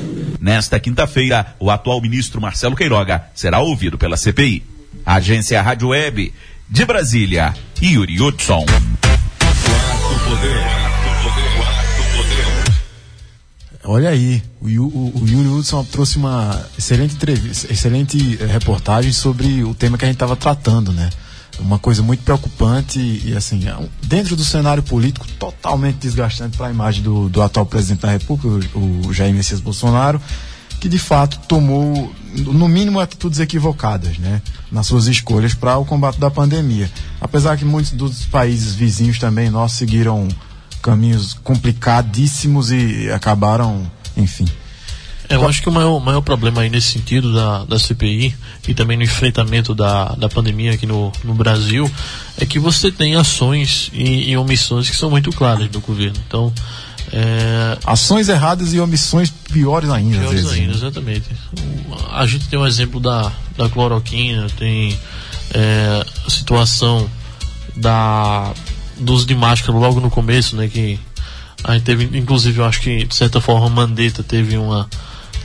Nesta quinta-feira, o atual ministro Marcelo Queiroga será ouvido pela CPI. Agência Rádio Web de Brasília, Yuri Hudson. Olha aí, o, o, o Yuri Hudson trouxe uma excelente entrevista, excelente eh, reportagem sobre o tema que a gente estava tratando, né? Uma coisa muito preocupante e, assim, é dentro do cenário político totalmente desgastante para a imagem do, do atual presidente da República, o, o Jair Messias Bolsonaro que de fato tomou, no mínimo, atitudes equivocadas, né, nas suas escolhas para o combate da pandemia. Apesar que muitos dos países vizinhos também nós seguiram caminhos complicadíssimos e acabaram, enfim. É, eu acho que o maior, maior problema aí nesse sentido da, da CPI e também no enfrentamento da, da pandemia aqui no, no Brasil é que você tem ações e, e omissões que são muito claras do governo. Então, é... Ações erradas e omissões piores ainda. Piores ainda, né? exatamente. A gente tem um exemplo da, da cloroquina, tem é, a situação da, do uso de máscara logo no começo, né? Que a gente teve, inclusive, eu acho que de certa forma, Mandetta teve uma,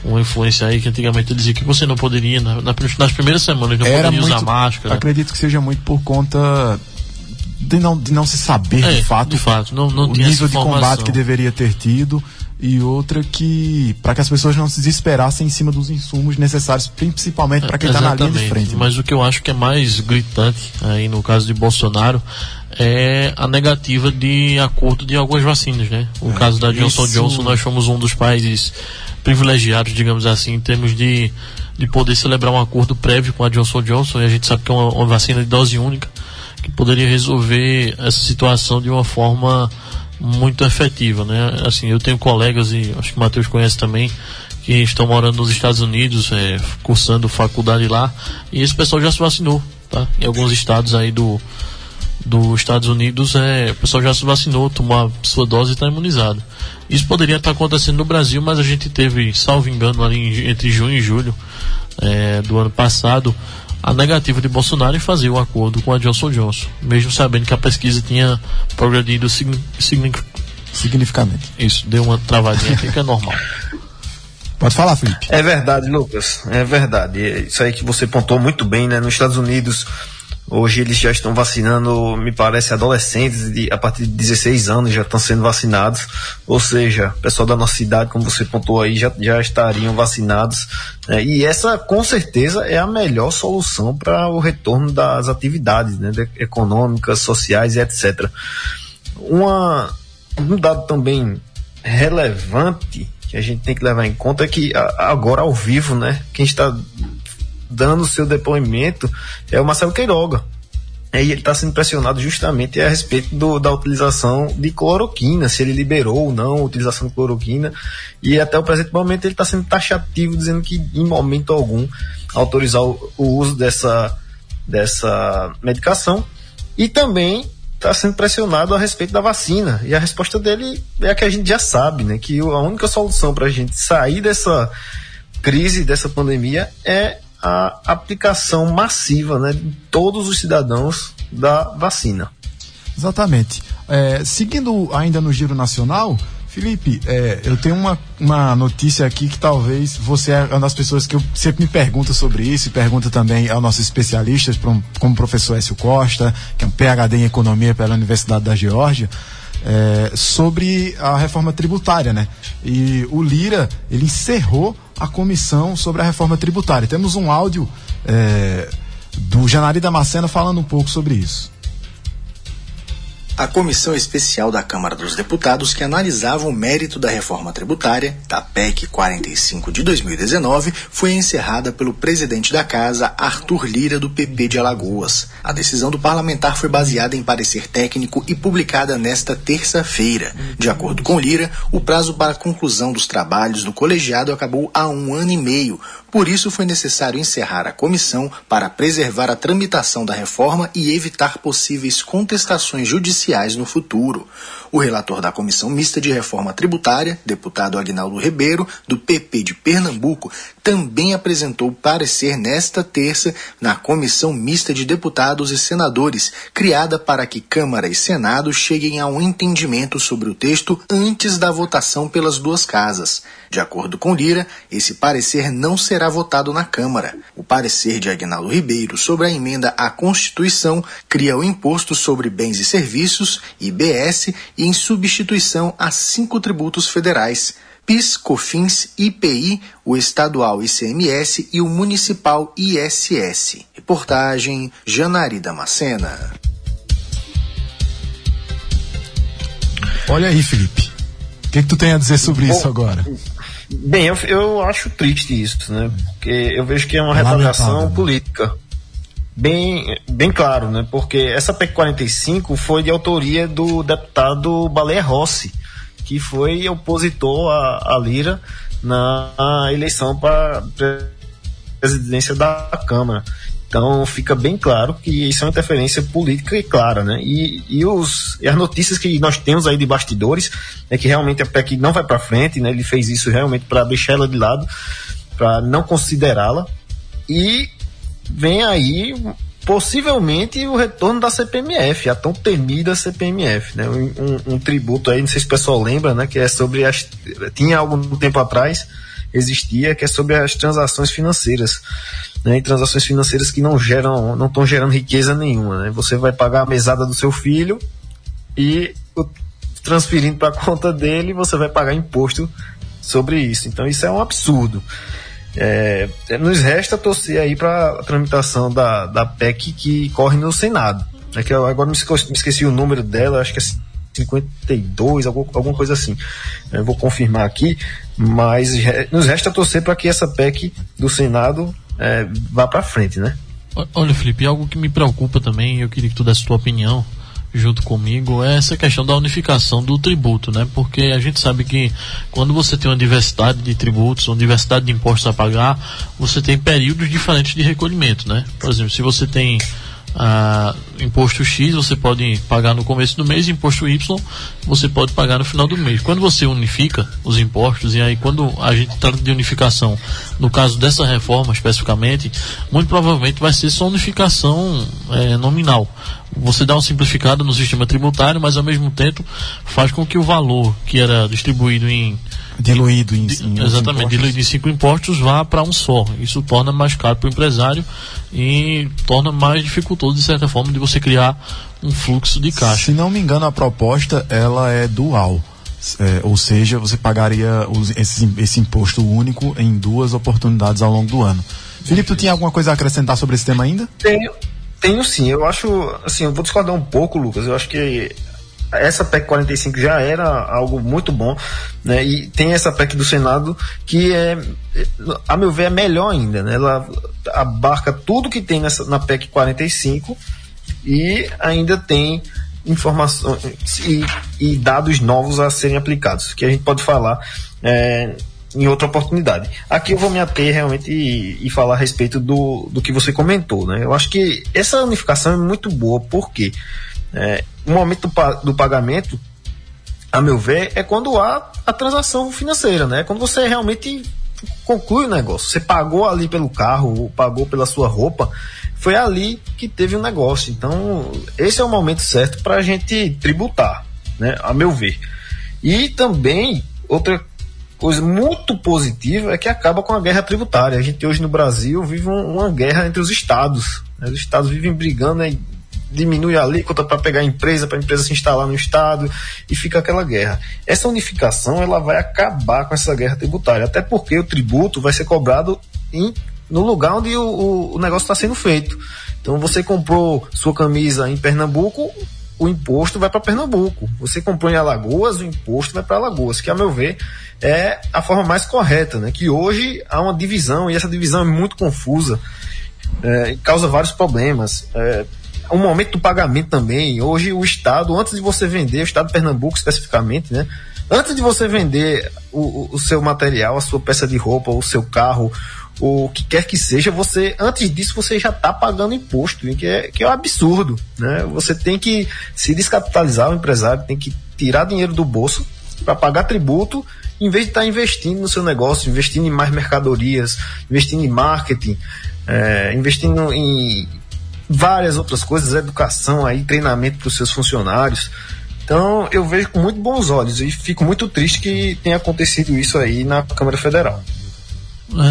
uma influência aí que antigamente dizia que você não poderia, na, nas primeiras semanas, não Era poderia muito, usar máscara. Acredito que seja muito por conta de não, de não se saber é, de fato, de fato não, não o nível de combate que deveria ter tido e outra que para que as pessoas não se desesperassem em cima dos insumos necessários, principalmente para quem está na linha de frente. Né? Mas o que eu acho que é mais gritante aí no caso de Bolsonaro é a negativa de acordo de algumas vacinas, né? O é, caso da Johnson isso... Johnson, nós fomos um dos países privilegiados, digamos assim, em termos de, de poder celebrar um acordo prévio com a Johnson Johnson, e a gente sabe que é uma, uma vacina de dose única que poderia resolver essa situação de uma forma muito efetiva, né? Assim, eu tenho colegas e acho que o Matheus conhece também que estão morando nos Estados Unidos, é, cursando faculdade lá, e esse pessoal já se vacinou, tá? Em alguns estados aí do dos Estados Unidos, é, o pessoal já se vacinou, tomou a sua dose e está imunizado. Isso poderia estar acontecendo no Brasil, mas a gente teve, salvo engano, ali entre junho e julho é, do ano passado, a negativa de Bolsonaro em fazer o acordo com a Johnson Johnson, mesmo sabendo que a pesquisa tinha progredido significativamente. Isso, deu uma travadinha aqui que é normal. Pode falar, Felipe. É verdade, Lucas. É verdade. Isso aí que você pontuou muito bem, né? Nos Estados Unidos, Hoje eles já estão vacinando, me parece, adolescentes de, a partir de 16 anos já estão sendo vacinados. Ou seja, o pessoal da nossa cidade, como você pontuou aí, já, já estariam vacinados. Né? E essa, com certeza, é a melhor solução para o retorno das atividades né? econômicas, sociais e etc. Uma, um dado também relevante que a gente tem que levar em conta é que agora ao vivo, né, quem está dando o seu depoimento é o Marcelo Queiroga. E ele está sendo pressionado justamente a respeito do, da utilização de cloroquina, se ele liberou ou não a utilização de cloroquina. E até o presente momento ele está sendo taxativo, dizendo que em momento algum autorizar o, o uso dessa, dessa medicação. E também está sendo pressionado a respeito da vacina. E a resposta dele é a que a gente já sabe, né? Que a única solução para a gente sair dessa crise, dessa pandemia, é a aplicação massiva né, de todos os cidadãos da vacina. Exatamente. É, seguindo ainda no giro nacional, Felipe, é, eu tenho uma, uma notícia aqui que talvez você é uma das pessoas que eu sempre me pergunta sobre isso e pergunta também aos nossos especialistas, como o professor Écio Costa, que é um PhD em Economia pela Universidade da Geórgia, é, sobre a reforma tributária, né? E o Lira, ele encerrou a comissão sobre a reforma tributária. Temos um áudio é, do Janari Damasceno falando um pouco sobre isso. A comissão especial da Câmara dos Deputados que analisava o mérito da reforma tributária, da PEC 45 de 2019, foi encerrada pelo presidente da casa, Arthur Lira, do PP de Alagoas. A decisão do parlamentar foi baseada em parecer técnico e publicada nesta terça-feira. De acordo com Lira, o prazo para a conclusão dos trabalhos do colegiado acabou há um ano e meio, por isso, foi necessário encerrar a comissão para preservar a tramitação da reforma e evitar possíveis contestações judiciais no futuro. O relator da Comissão Mista de Reforma Tributária, deputado Agnaldo Ribeiro, do PP de Pernambuco, também apresentou parecer nesta terça na Comissão Mista de Deputados e Senadores, criada para que Câmara e Senado cheguem a um entendimento sobre o texto antes da votação pelas duas casas. De acordo com Lira, esse parecer não será votado na Câmara. O parecer de Agnaldo Ribeiro sobre a emenda à Constituição cria o Imposto sobre Bens e Serviços, IBS, em substituição a cinco tributos federais: PIS, COFINS, IPI, o estadual ICMS e o municipal ISS. Reportagem Janari Damascena. Olha aí, Felipe. O que, que, tu tem a dizer sobre Bom, isso agora? Bem, eu, eu acho triste isso, né? Porque eu vejo que é uma retaliação né? política bem, bem claro, né? Porque essa PEC 45 foi de autoria do deputado Baleia Rossi, que foi opositor à, à Lira na eleição para presidência da Câmara. Então fica bem claro que isso é uma interferência política e clara, né? E, e, os, e as notícias que nós temos aí de bastidores é que realmente a PEC não vai para frente, né? Ele fez isso realmente para deixar ela de lado, para não considerá-la. E vem aí possivelmente o retorno da CPMF, a tão temida CPMF, né? Um, um, um, tributo aí, não sei se o pessoal lembra, né? Que é sobre as. Tinha algum tempo atrás, existia, que é sobre as transações financeiras. Né? E transações financeiras que não geram, não estão gerando riqueza nenhuma. Né? Você vai pagar a mesada do seu filho e transferindo para a conta dele, você vai pagar imposto sobre isso. Então isso é um absurdo. É, nos resta torcer aí para a tramitação da, da PEC que corre no Senado. É que eu agora me esqueci, me esqueci o número dela, acho que é 52, algum, alguma coisa assim. Eu vou confirmar aqui, mas nos resta torcer para que essa PEC do Senado é, vá para frente, né? Olha, Felipe, algo que me preocupa também, eu queria que tu desse tua opinião, junto comigo é essa questão da unificação do tributo, né? Porque a gente sabe que quando você tem uma diversidade de tributos, uma diversidade de impostos a pagar, você tem períodos diferentes de recolhimento, né? Por exemplo, se você tem ah, imposto X você pode pagar no começo do mês, imposto Y você pode pagar no final do mês. Quando você unifica os impostos, e aí quando a gente trata de unificação, no caso dessa reforma especificamente, muito provavelmente vai ser só unificação é, nominal. você dá uma simplificada no sistema tributário, mas ao mesmo tempo faz com que o valor que era distribuído em diluído em, em exatamente diluído em cinco impostos vá para um só. Isso torna mais caro para o empresário e torna mais dificultoso de certa forma de você criar um fluxo de caixa. Se não me engano, a proposta ela é dual. É, ou seja, você pagaria os, esse, esse imposto único em duas oportunidades ao longo do ano. Felipe, tu tinha alguma coisa a acrescentar sobre esse tema ainda? Tenho, tenho sim. Eu acho, assim, eu vou discordar um pouco, Lucas. Eu acho que essa PEC 45 já era algo muito bom, né? E tem essa PEC do Senado que é, a meu ver, é melhor ainda, né? Ela abarca tudo que tem nessa, na PEC 45 e ainda tem informações e, e, dados novos a serem aplicados, que a gente pode falar é, em outra oportunidade. Aqui eu vou me ater realmente e, e, falar a respeito do, do que você comentou. Né? Eu acho que essa unificação é muito boa, porque é, o momento do, do pagamento, a meu ver, é quando há a transação financeira, né? Quando você realmente conclui o negócio. Você pagou ali pelo carro, ou pagou pela sua roupa, foi ali que teve o um negócio. Então, esse é o momento certo para a gente tributar, né? A meu ver. E também, outra coisa muito positiva é que acaba com a guerra tributária. A gente hoje no Brasil vive um, uma guerra entre os estados. Né? Os estados vivem brigando, né? diminui a alíquota para pegar a empresa, para a empresa se instalar no estado e fica aquela guerra. Essa unificação ela vai acabar com essa guerra tributária, até porque o tributo vai ser cobrado em, no lugar onde o, o, o negócio está sendo feito. Então você comprou sua camisa em Pernambuco, o imposto vai para Pernambuco. Você comprou em Alagoas, o imposto vai para Alagoas, que a meu ver é a forma mais correta, né? Que hoje há uma divisão e essa divisão é muito confusa. É, causa vários problemas. É, o momento do pagamento também. Hoje o Estado, antes de você vender, o Estado de Pernambuco especificamente, né? Antes de você vender o, o seu material, a sua peça de roupa, o seu carro, o que quer que seja, você, antes disso, você já está pagando imposto, que é, que é um absurdo, né? Você tem que se descapitalizar, o empresário tem que tirar dinheiro do bolso para pagar tributo, em vez de estar tá investindo no seu negócio, investindo em mais mercadorias, investindo em marketing, é, investindo em várias outras coisas, educação aí, treinamento para os seus funcionários. Então eu vejo com muito bons olhos e fico muito triste que tenha acontecido isso aí na Câmara Federal.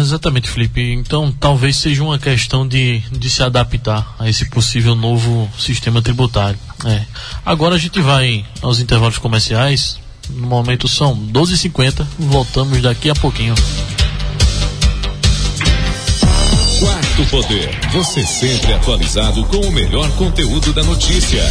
Exatamente, Felipe. Então talvez seja uma questão de, de se adaptar a esse possível novo sistema tributário. É. Agora a gente vai aos intervalos comerciais. No momento são 12h50. Voltamos daqui a pouquinho. Quarto Poder. Você sempre atualizado com o melhor conteúdo da notícia.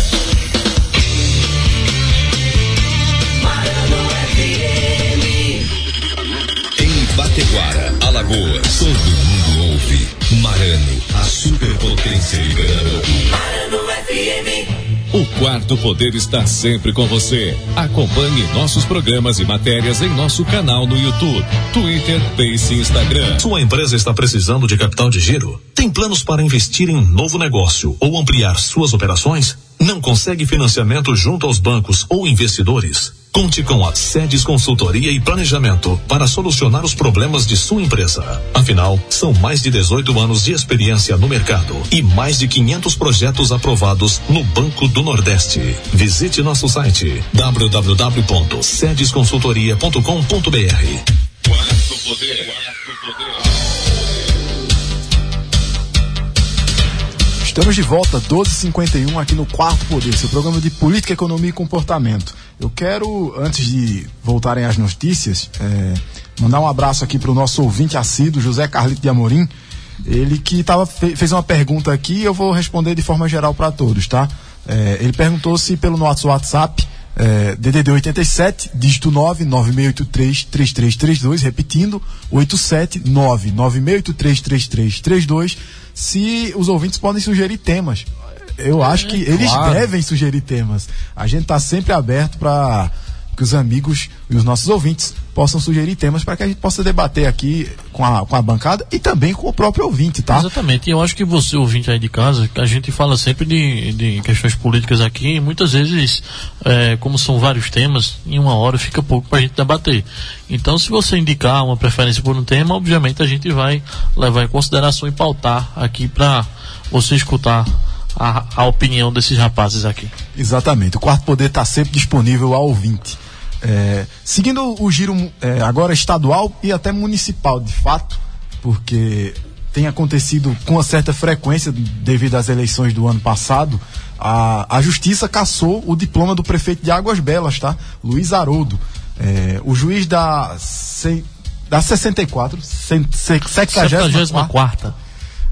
Em Bateguara, Alagoas, todo mundo ouve. Marano, a superpotência liberadora. Marano FM. O Quarto Poder está sempre com você. Acompanhe nossos programas e matérias em nosso canal no YouTube, Twitter, Face e Instagram. Sua empresa está precisando de capital de giro? Tem planos para investir em um novo negócio ou ampliar suas operações? Não consegue financiamento junto aos bancos ou investidores? Conte com a Sedes Consultoria e Planejamento para solucionar os problemas de sua empresa. Afinal, são mais de 18 anos de experiência no mercado e mais de 500 projetos aprovados no Banco do Nordeste. Visite nosso site www.sedesconsultoria.com.br. Quarto Poder. Estamos de volta, 12h51, aqui no Quarto Poder, seu programa de política, economia e comportamento. Eu quero, antes de voltarem às notícias, é, mandar um abraço aqui para o nosso ouvinte assíduo, José Carlito de Amorim. Ele que tava, fez uma pergunta aqui eu vou responder de forma geral para todos, tá? É, ele perguntou se pelo nosso WhatsApp, é, DDD 87, dígito 9, 9683 3332, repetindo, 87 9 9683 3332 se os ouvintes podem sugerir temas. Eu acho que eles claro. devem sugerir temas. A gente está sempre aberto para que os amigos e os nossos ouvintes possam sugerir temas para que a gente possa debater aqui com a, com a bancada e também com o próprio ouvinte, tá? Exatamente. E eu acho que você, ouvinte aí de casa, a gente fala sempre de, de questões políticas aqui e muitas vezes, é, como são vários temas, em uma hora fica pouco para a gente debater. Então, se você indicar uma preferência por um tema, obviamente a gente vai levar em consideração e pautar aqui para você escutar a, a opinião desses rapazes aqui. Exatamente. O quarto poder está sempre disponível ao ouvinte. É, seguindo o giro é, agora estadual e até municipal, de fato, porque tem acontecido com uma certa frequência devido às eleições do ano passado, a, a justiça cassou o diploma do prefeito de Águas Belas, tá? Luiz Haroldo. É, o juiz da, se, da 64, 74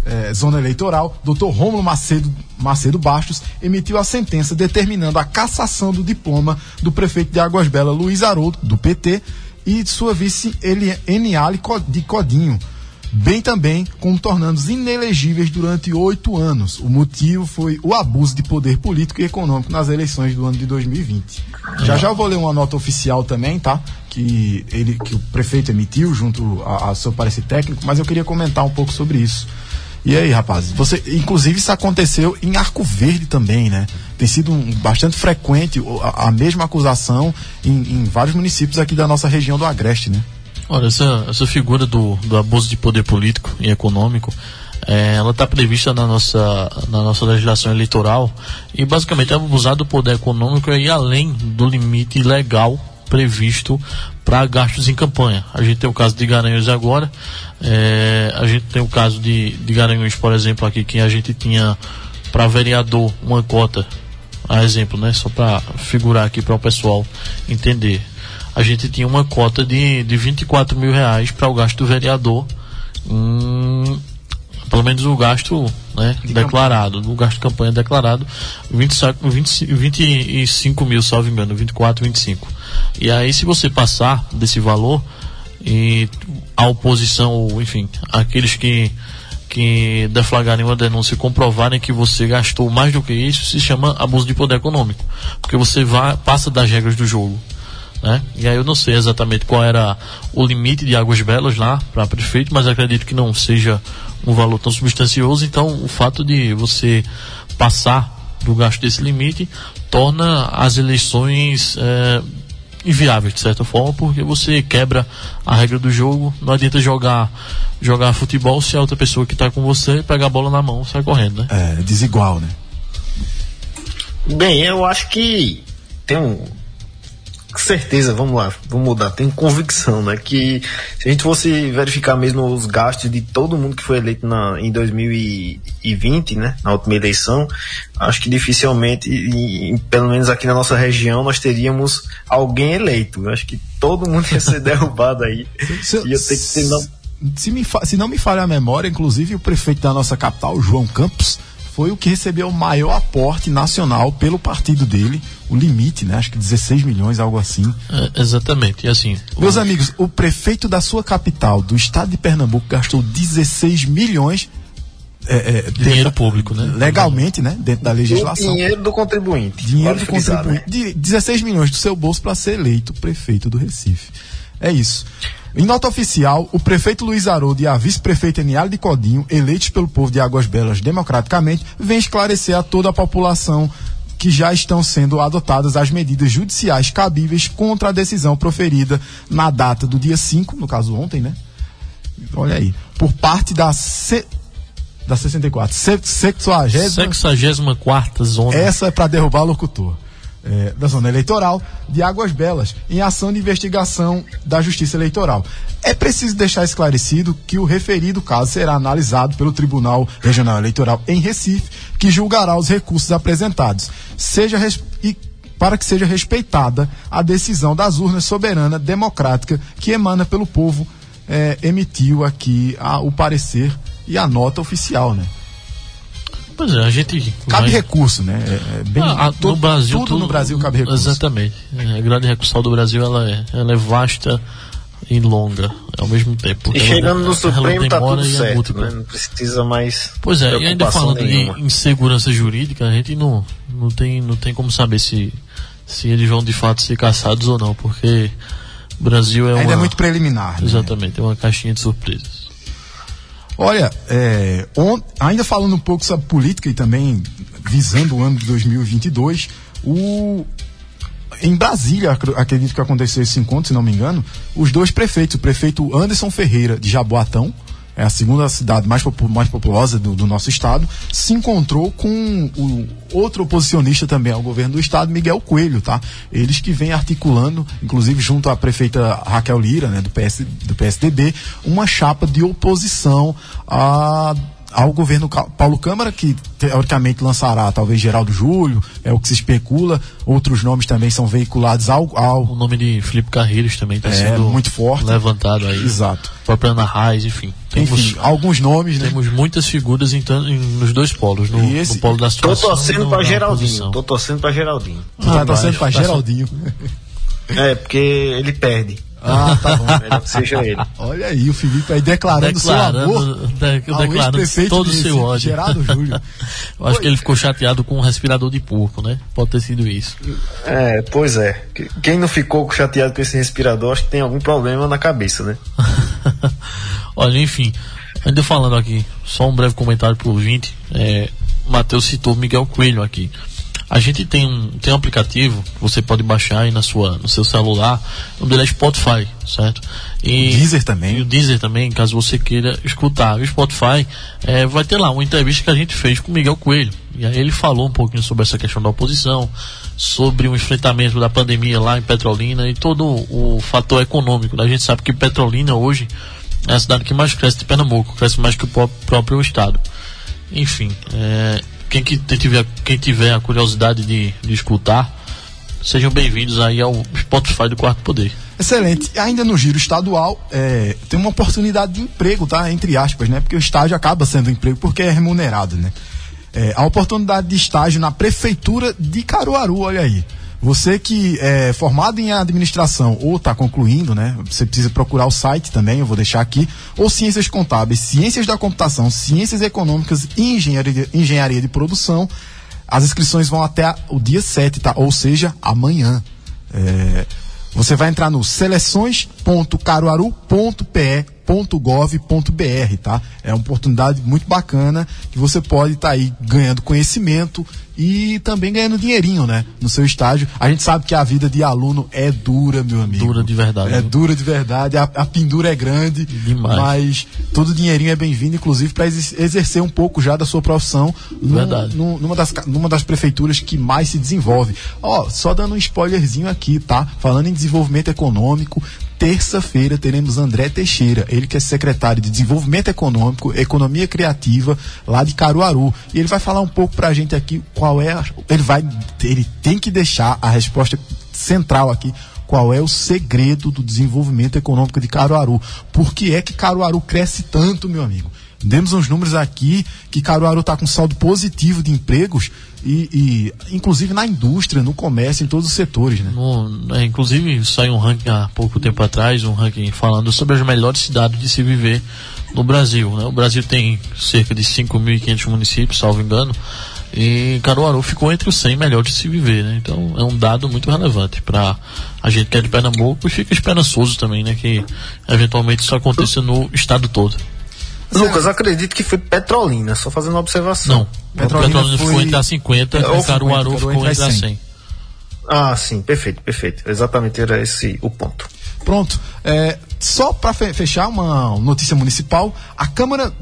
é, zona eleitoral, doutor Rômulo Macedo, Macedo Bastos, emitiu a sentença determinando a cassação do diploma do prefeito de Águas Belas, Luiz Haroldo, do PT, e de sua vice Eniale de Codinho, bem também como tornando-os inelegíveis durante oito anos. O motivo foi o abuso de poder político e econômico nas eleições do ano de 2020. Já já eu vou ler uma nota oficial também, tá? Que, ele, que o prefeito emitiu junto ao seu parecer técnico, mas eu queria comentar um pouco sobre isso. E aí, rapazes, você, inclusive isso aconteceu em Arco Verde também, né? Tem sido um, bastante frequente a, a mesma acusação em, em, vários municípios aqui da nossa região do Agreste, né? Olha, essa, essa figura do, do abuso de poder político e econômico, é, ela está prevista na nossa, na nossa legislação eleitoral e basicamente é abusar do poder econômico e além do limite legal previsto para gastos em campanha. A gente tem o caso de Garanhuns agora, é, a gente tem o caso de, de Garanhuns, por exemplo, aqui que a gente tinha para vereador uma cota, a exemplo, né, só para figurar aqui para o pessoal entender. A gente tinha uma cota de, de 24 mil reais para o gasto do vereador. Pelo menos o gasto né, de declarado, campanha. o gasto de campanha declarado, 20, 20, 25 mil, salvo engano, 24, 25. E aí, se você passar desse valor, e a oposição, ou enfim, aqueles que, que deflagrarem uma denúncia e comprovarem que você gastou mais do que isso, se chama abuso de poder econômico. Porque você vai, passa das regras do jogo. Né? E aí eu não sei exatamente qual era o limite de Águas Belas lá para prefeito, mas acredito que não seja um valor tão substancioso. Então, o fato de você passar do gasto desse limite torna as eleições é, inviáveis de certa forma, porque você quebra a regra do jogo. Não adianta jogar jogar futebol se a outra pessoa que está com você pega a bola na mão sai correndo, né? É, desigual, né? Bem, eu acho que tem um, certeza, vamos lá, vamos mudar, tenho convicção, né, que se a gente fosse verificar mesmo os gastos de todo mundo que foi eleito na, em 2020, né, na última eleição, acho que dificilmente, e, pelo menos aqui na nossa região, nós teríamos alguém eleito. Eu acho que todo mundo ia ser (laughs) derrubado aí. Se, ia ter que ter não... Se, me, se não me falha a memória, inclusive o prefeito da nossa capital, João Campos, foi o que recebeu o maior aporte nacional pelo partido dele, o limite, né? Acho que 16 milhões, algo assim. É, exatamente, e assim. Meus o... amigos, o prefeito da sua capital, do estado de Pernambuco, gastou 16 milhões é, é, dinheiro público, né? Legalmente, né? Dentro da legislação. dinheiro do contribuinte. Dinheiro do contribuinte. Né? 16 milhões do seu bolso para ser eleito prefeito do Recife. É isso. Em nota oficial, o prefeito Luiz Haroldo e a vice-prefeita Eniale de Codinho, eleitos pelo povo de Águas Belas democraticamente, vêm esclarecer a toda a população que já estão sendo adotadas as medidas judiciais cabíveis contra a decisão proferida na data do dia 5, no caso ontem, né? Olha aí, por parte da C... da 64, 64 zona. Essa é para derrubar o locutor é, da zona eleitoral de Águas Belas em ação de investigação da Justiça Eleitoral. É preciso deixar esclarecido que o referido caso será analisado pelo Tribunal Regional Eleitoral em Recife, que julgará os recursos apresentados, seja e para que seja respeitada a decisão das urnas soberana democrática que emana pelo povo, é, emitiu aqui a, o parecer e a nota oficial, né? Pois é, a gente. Cabe vai... recurso, né? É, é bem, ah, todo, no Brasil, tudo, tudo, no Brasil cabe recurso. Exatamente. É, a grade recursal do Brasil ela é, ela é vasta e longa ao mesmo tempo. E chegando no Supremo tá tudo certo, né? Não precisa mais. Pois é, e ainda falando nenhuma. de insegurança jurídica, a gente não, não, tem, não tem como saber se, se eles vão de fato ser caçados ou não, porque o Brasil é Ainda uma, é muito preliminar. Né? Exatamente, é uma caixinha de surpresas. Olha, é, on, ainda falando um pouco sobre política e também visando o ano de 2022, o, em Brasília, acredito que aconteceu esse encontro, se não me engano, os dois prefeitos, o prefeito Anderson Ferreira, de Jaboatão, é a segunda cidade mais, popu mais populosa do, do, nosso estado, se encontrou com o outro oposicionista também ao governo do estado, Miguel Coelho, tá? Eles que vêm articulando, inclusive junto à prefeita Raquel Lira, né, do, PS, do PSDB, uma chapa de oposição a ao governo Paulo Câmara, que teoricamente lançará talvez Geraldo Júlio, é o que se especula. Outros nomes também são veiculados ao. ao... O nome de Felipe Carreiros também está é, sendo muito forte. levantado aí. Exato. O próprio Ana Raiz, enfim. Temos, enfim, alguns nomes, né? Temos muitas figuras em, em, nos dois polos, no, esse, no polo da situação. Tô torcendo para Geraldinho. Tô torcendo para Geraldinho. Tu tá torcendo para Geraldinho. É, porque ele perde. Ah, tá bom. Melhor que seja ele. Olha aí o Felipe aí declarando, declarando seu amor. De, declarando todo o seu ódio. Geraldo Júlio. (laughs) Eu acho que ele ficou chateado com um respirador de porco, né? Pode ter sido isso. É, pois é. Quem não ficou chateado com esse respirador, acho que tem algum problema na cabeça, né? (laughs) Olha, enfim. Ainda falando aqui, só um breve comentário pro ouvinte. É, Matheus citou Miguel Coelho aqui. A gente tem um, tem um aplicativo que você pode baixar aí na sua, no seu celular, o dele é Spotify, certo? E, o Deezer também. E o Deezer também, caso você queira escutar. O Spotify é, vai ter lá uma entrevista que a gente fez com o Miguel Coelho. E aí ele falou um pouquinho sobre essa questão da oposição, sobre o enfrentamento da pandemia lá em Petrolina e todo o fator econômico. A gente sabe que Petrolina hoje é a cidade que mais cresce de Pernambuco, cresce mais que o próprio estado. Enfim, é, quem, que, tiver, quem tiver a curiosidade de, de escutar, sejam bem-vindos aí ao Spotify do Quarto Poder. Excelente. Ainda no giro estadual, é, tem uma oportunidade de emprego, tá? Entre aspas, né? Porque o estágio acaba sendo emprego porque é remunerado, né? É, a oportunidade de estágio na prefeitura de Caruaru, olha aí. Você que é formado em administração ou está concluindo, né? Você precisa procurar o site também, eu vou deixar aqui, ou ciências contábeis, ciências da computação, ciências econômicas e engenharia, engenharia de produção. As inscrições vão até o dia 7, tá? Ou seja, amanhã. É, você vai entrar no seleções.caruaru.pe .gov.br, tá? É uma oportunidade muito bacana que você pode estar tá aí ganhando conhecimento e também ganhando dinheirinho, né? No seu estágio. A gente sabe que a vida de aluno é dura, meu amigo. Dura de verdade. É dura de verdade. A, a pendura é grande. Demais. Mas todo dinheirinho é bem-vindo, inclusive para exercer um pouco já da sua profissão verdade. No, numa, das, numa das prefeituras que mais se desenvolve. Ó, só dando um spoilerzinho aqui, tá? Falando em desenvolvimento econômico, terça-feira teremos André Teixeira, ele que é secretário de Desenvolvimento Econômico, Economia Criativa, lá de Caruaru. E ele vai falar um pouco para a gente aqui qual é. A, ele vai. Ele tem que deixar a resposta central aqui. Qual é o segredo do desenvolvimento econômico de Caruaru? Por que é que Caruaru cresce tanto, meu amigo? Demos uns números aqui que Caruaru está com saldo positivo de empregos e, e, inclusive na indústria, no comércio, em todos os setores, né? No, é, inclusive saiu um ranking há pouco tempo atrás, um ranking falando sobre as melhores cidades de se viver no Brasil. Né? O Brasil tem cerca de 5.500 municípios, salvo engano, e Caruaru ficou entre os 100 melhores de se viver, né? Então é um dado muito relevante para a gente que é de Pernambuco e fica esperançoso também, né? Que eventualmente isso aconteça no estado todo. Lucas, acredito que foi Petrolina, só fazendo uma observação. Não, Petrolina, Petrolina foi... ficou entre a 50 e Caruaru ficou entre a 100. Ah, sim, perfeito, perfeito. Exatamente era esse o ponto. Pronto. É, só para fechar uma notícia municipal, a Câmara,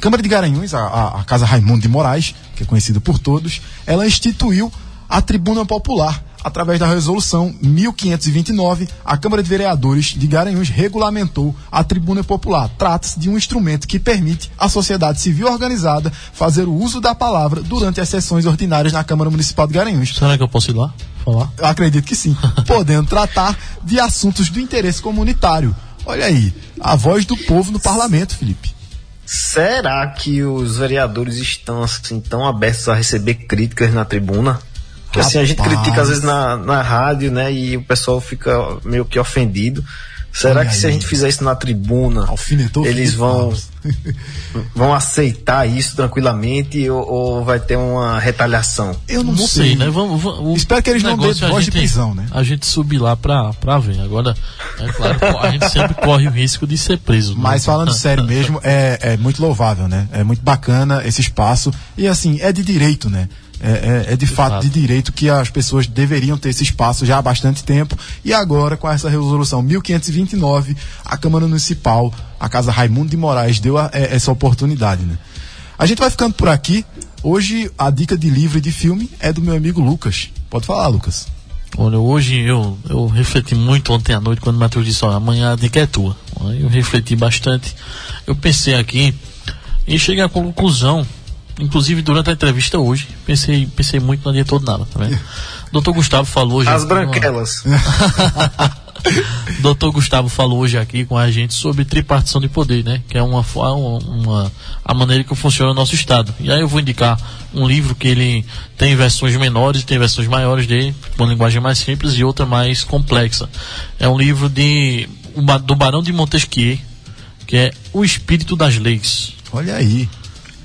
Câmara de Garanhuns, a, a Casa Raimundo de Moraes, que é conhecida por todos, ela instituiu a Tribuna Popular através da resolução 1529, a Câmara de Vereadores de Garanhuns regulamentou a tribuna popular. Trata-se de um instrumento que permite à sociedade civil organizada fazer o uso da palavra durante as sessões ordinárias na Câmara Municipal de Garanhuns. Será que eu posso ir lá falar? Eu acredito que sim. (laughs) podendo tratar de assuntos do interesse comunitário. Olha aí, a voz do povo no parlamento, Felipe. Será que os vereadores estão assim tão abertos a receber críticas na tribuna? Porque assim, a gente critica às vezes na, na rádio, né? E o pessoal fica meio que ofendido. Será Olha que aí. se a gente fizer isso na tribuna, Alfinetou eles vão (laughs) vão aceitar isso tranquilamente ou, ou, vai ter uma retaliação? Eu não, não sei. sei, né? Vamos, vamos, Espero que eles não dêem voz de prisão, né? A gente subir lá pra, pra ver. Agora, é claro, a gente sempre corre o risco de ser preso. Né? Mas né? falando sério mesmo, é, é muito louvável, né? É muito bacana esse espaço e assim, é de direito, né? É, é, é de, de fato, fato, de direito que as pessoas deveriam ter esse espaço já há bastante tempo. E agora, com essa resolução 1529, a Câmara Municipal, a Casa Raimundo de Moraes, deu a, é, essa oportunidade. Né? A gente vai ficando por aqui. Hoje, a dica de livro e de filme é do meu amigo Lucas. Pode falar, Lucas. Olha, hoje eu, eu refleti muito ontem à noite quando o Matheus disse, olha, amanhã a dica é tua. Eu refleti bastante. Eu pensei aqui e cheguei à conclusão inclusive durante a entrevista hoje, pensei, pensei muito, não adiantou nada, tá vendo? Doutor Gustavo falou hoje. As branquelas. (laughs) Doutor Gustavo falou hoje aqui com a gente sobre tripartição de poder, né? Que é uma, uma, uma, a maneira que funciona o nosso Estado. E aí eu vou indicar um livro que ele tem versões menores, tem versões maiores dele, com linguagem mais simples e outra mais complexa. É um livro de, do Barão de Montesquieu, que é O Espírito das Leis. Olha aí.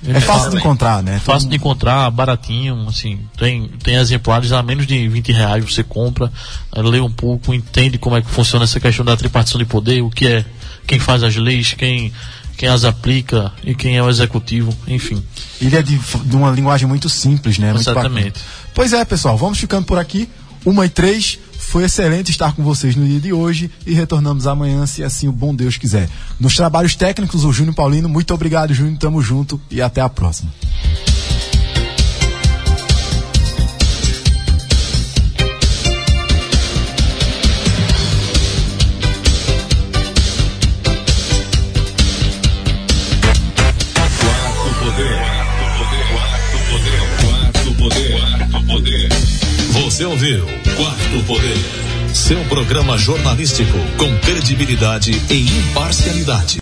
É fácil de encontrar, né? Fácil de encontrar, baratinho, assim, tem, tem exemplares a menos de 20 reais, você compra, lê um pouco, entende como é que funciona essa questão da tripartição de poder, o que é, quem faz as leis, quem, quem as aplica e quem é o executivo, enfim. Ele é de, de uma linguagem muito simples, né? Exatamente. Pois é, pessoal, vamos ficando por aqui. Uma e três. Foi excelente estar com vocês no dia de hoje e retornamos amanhã, se assim o bom Deus quiser. Nos trabalhos técnicos, o Júnior Paulino. Muito obrigado, Júnior. Tamo junto e até a próxima. Você ouviu Quarto Poder, seu programa jornalístico com credibilidade e imparcialidade.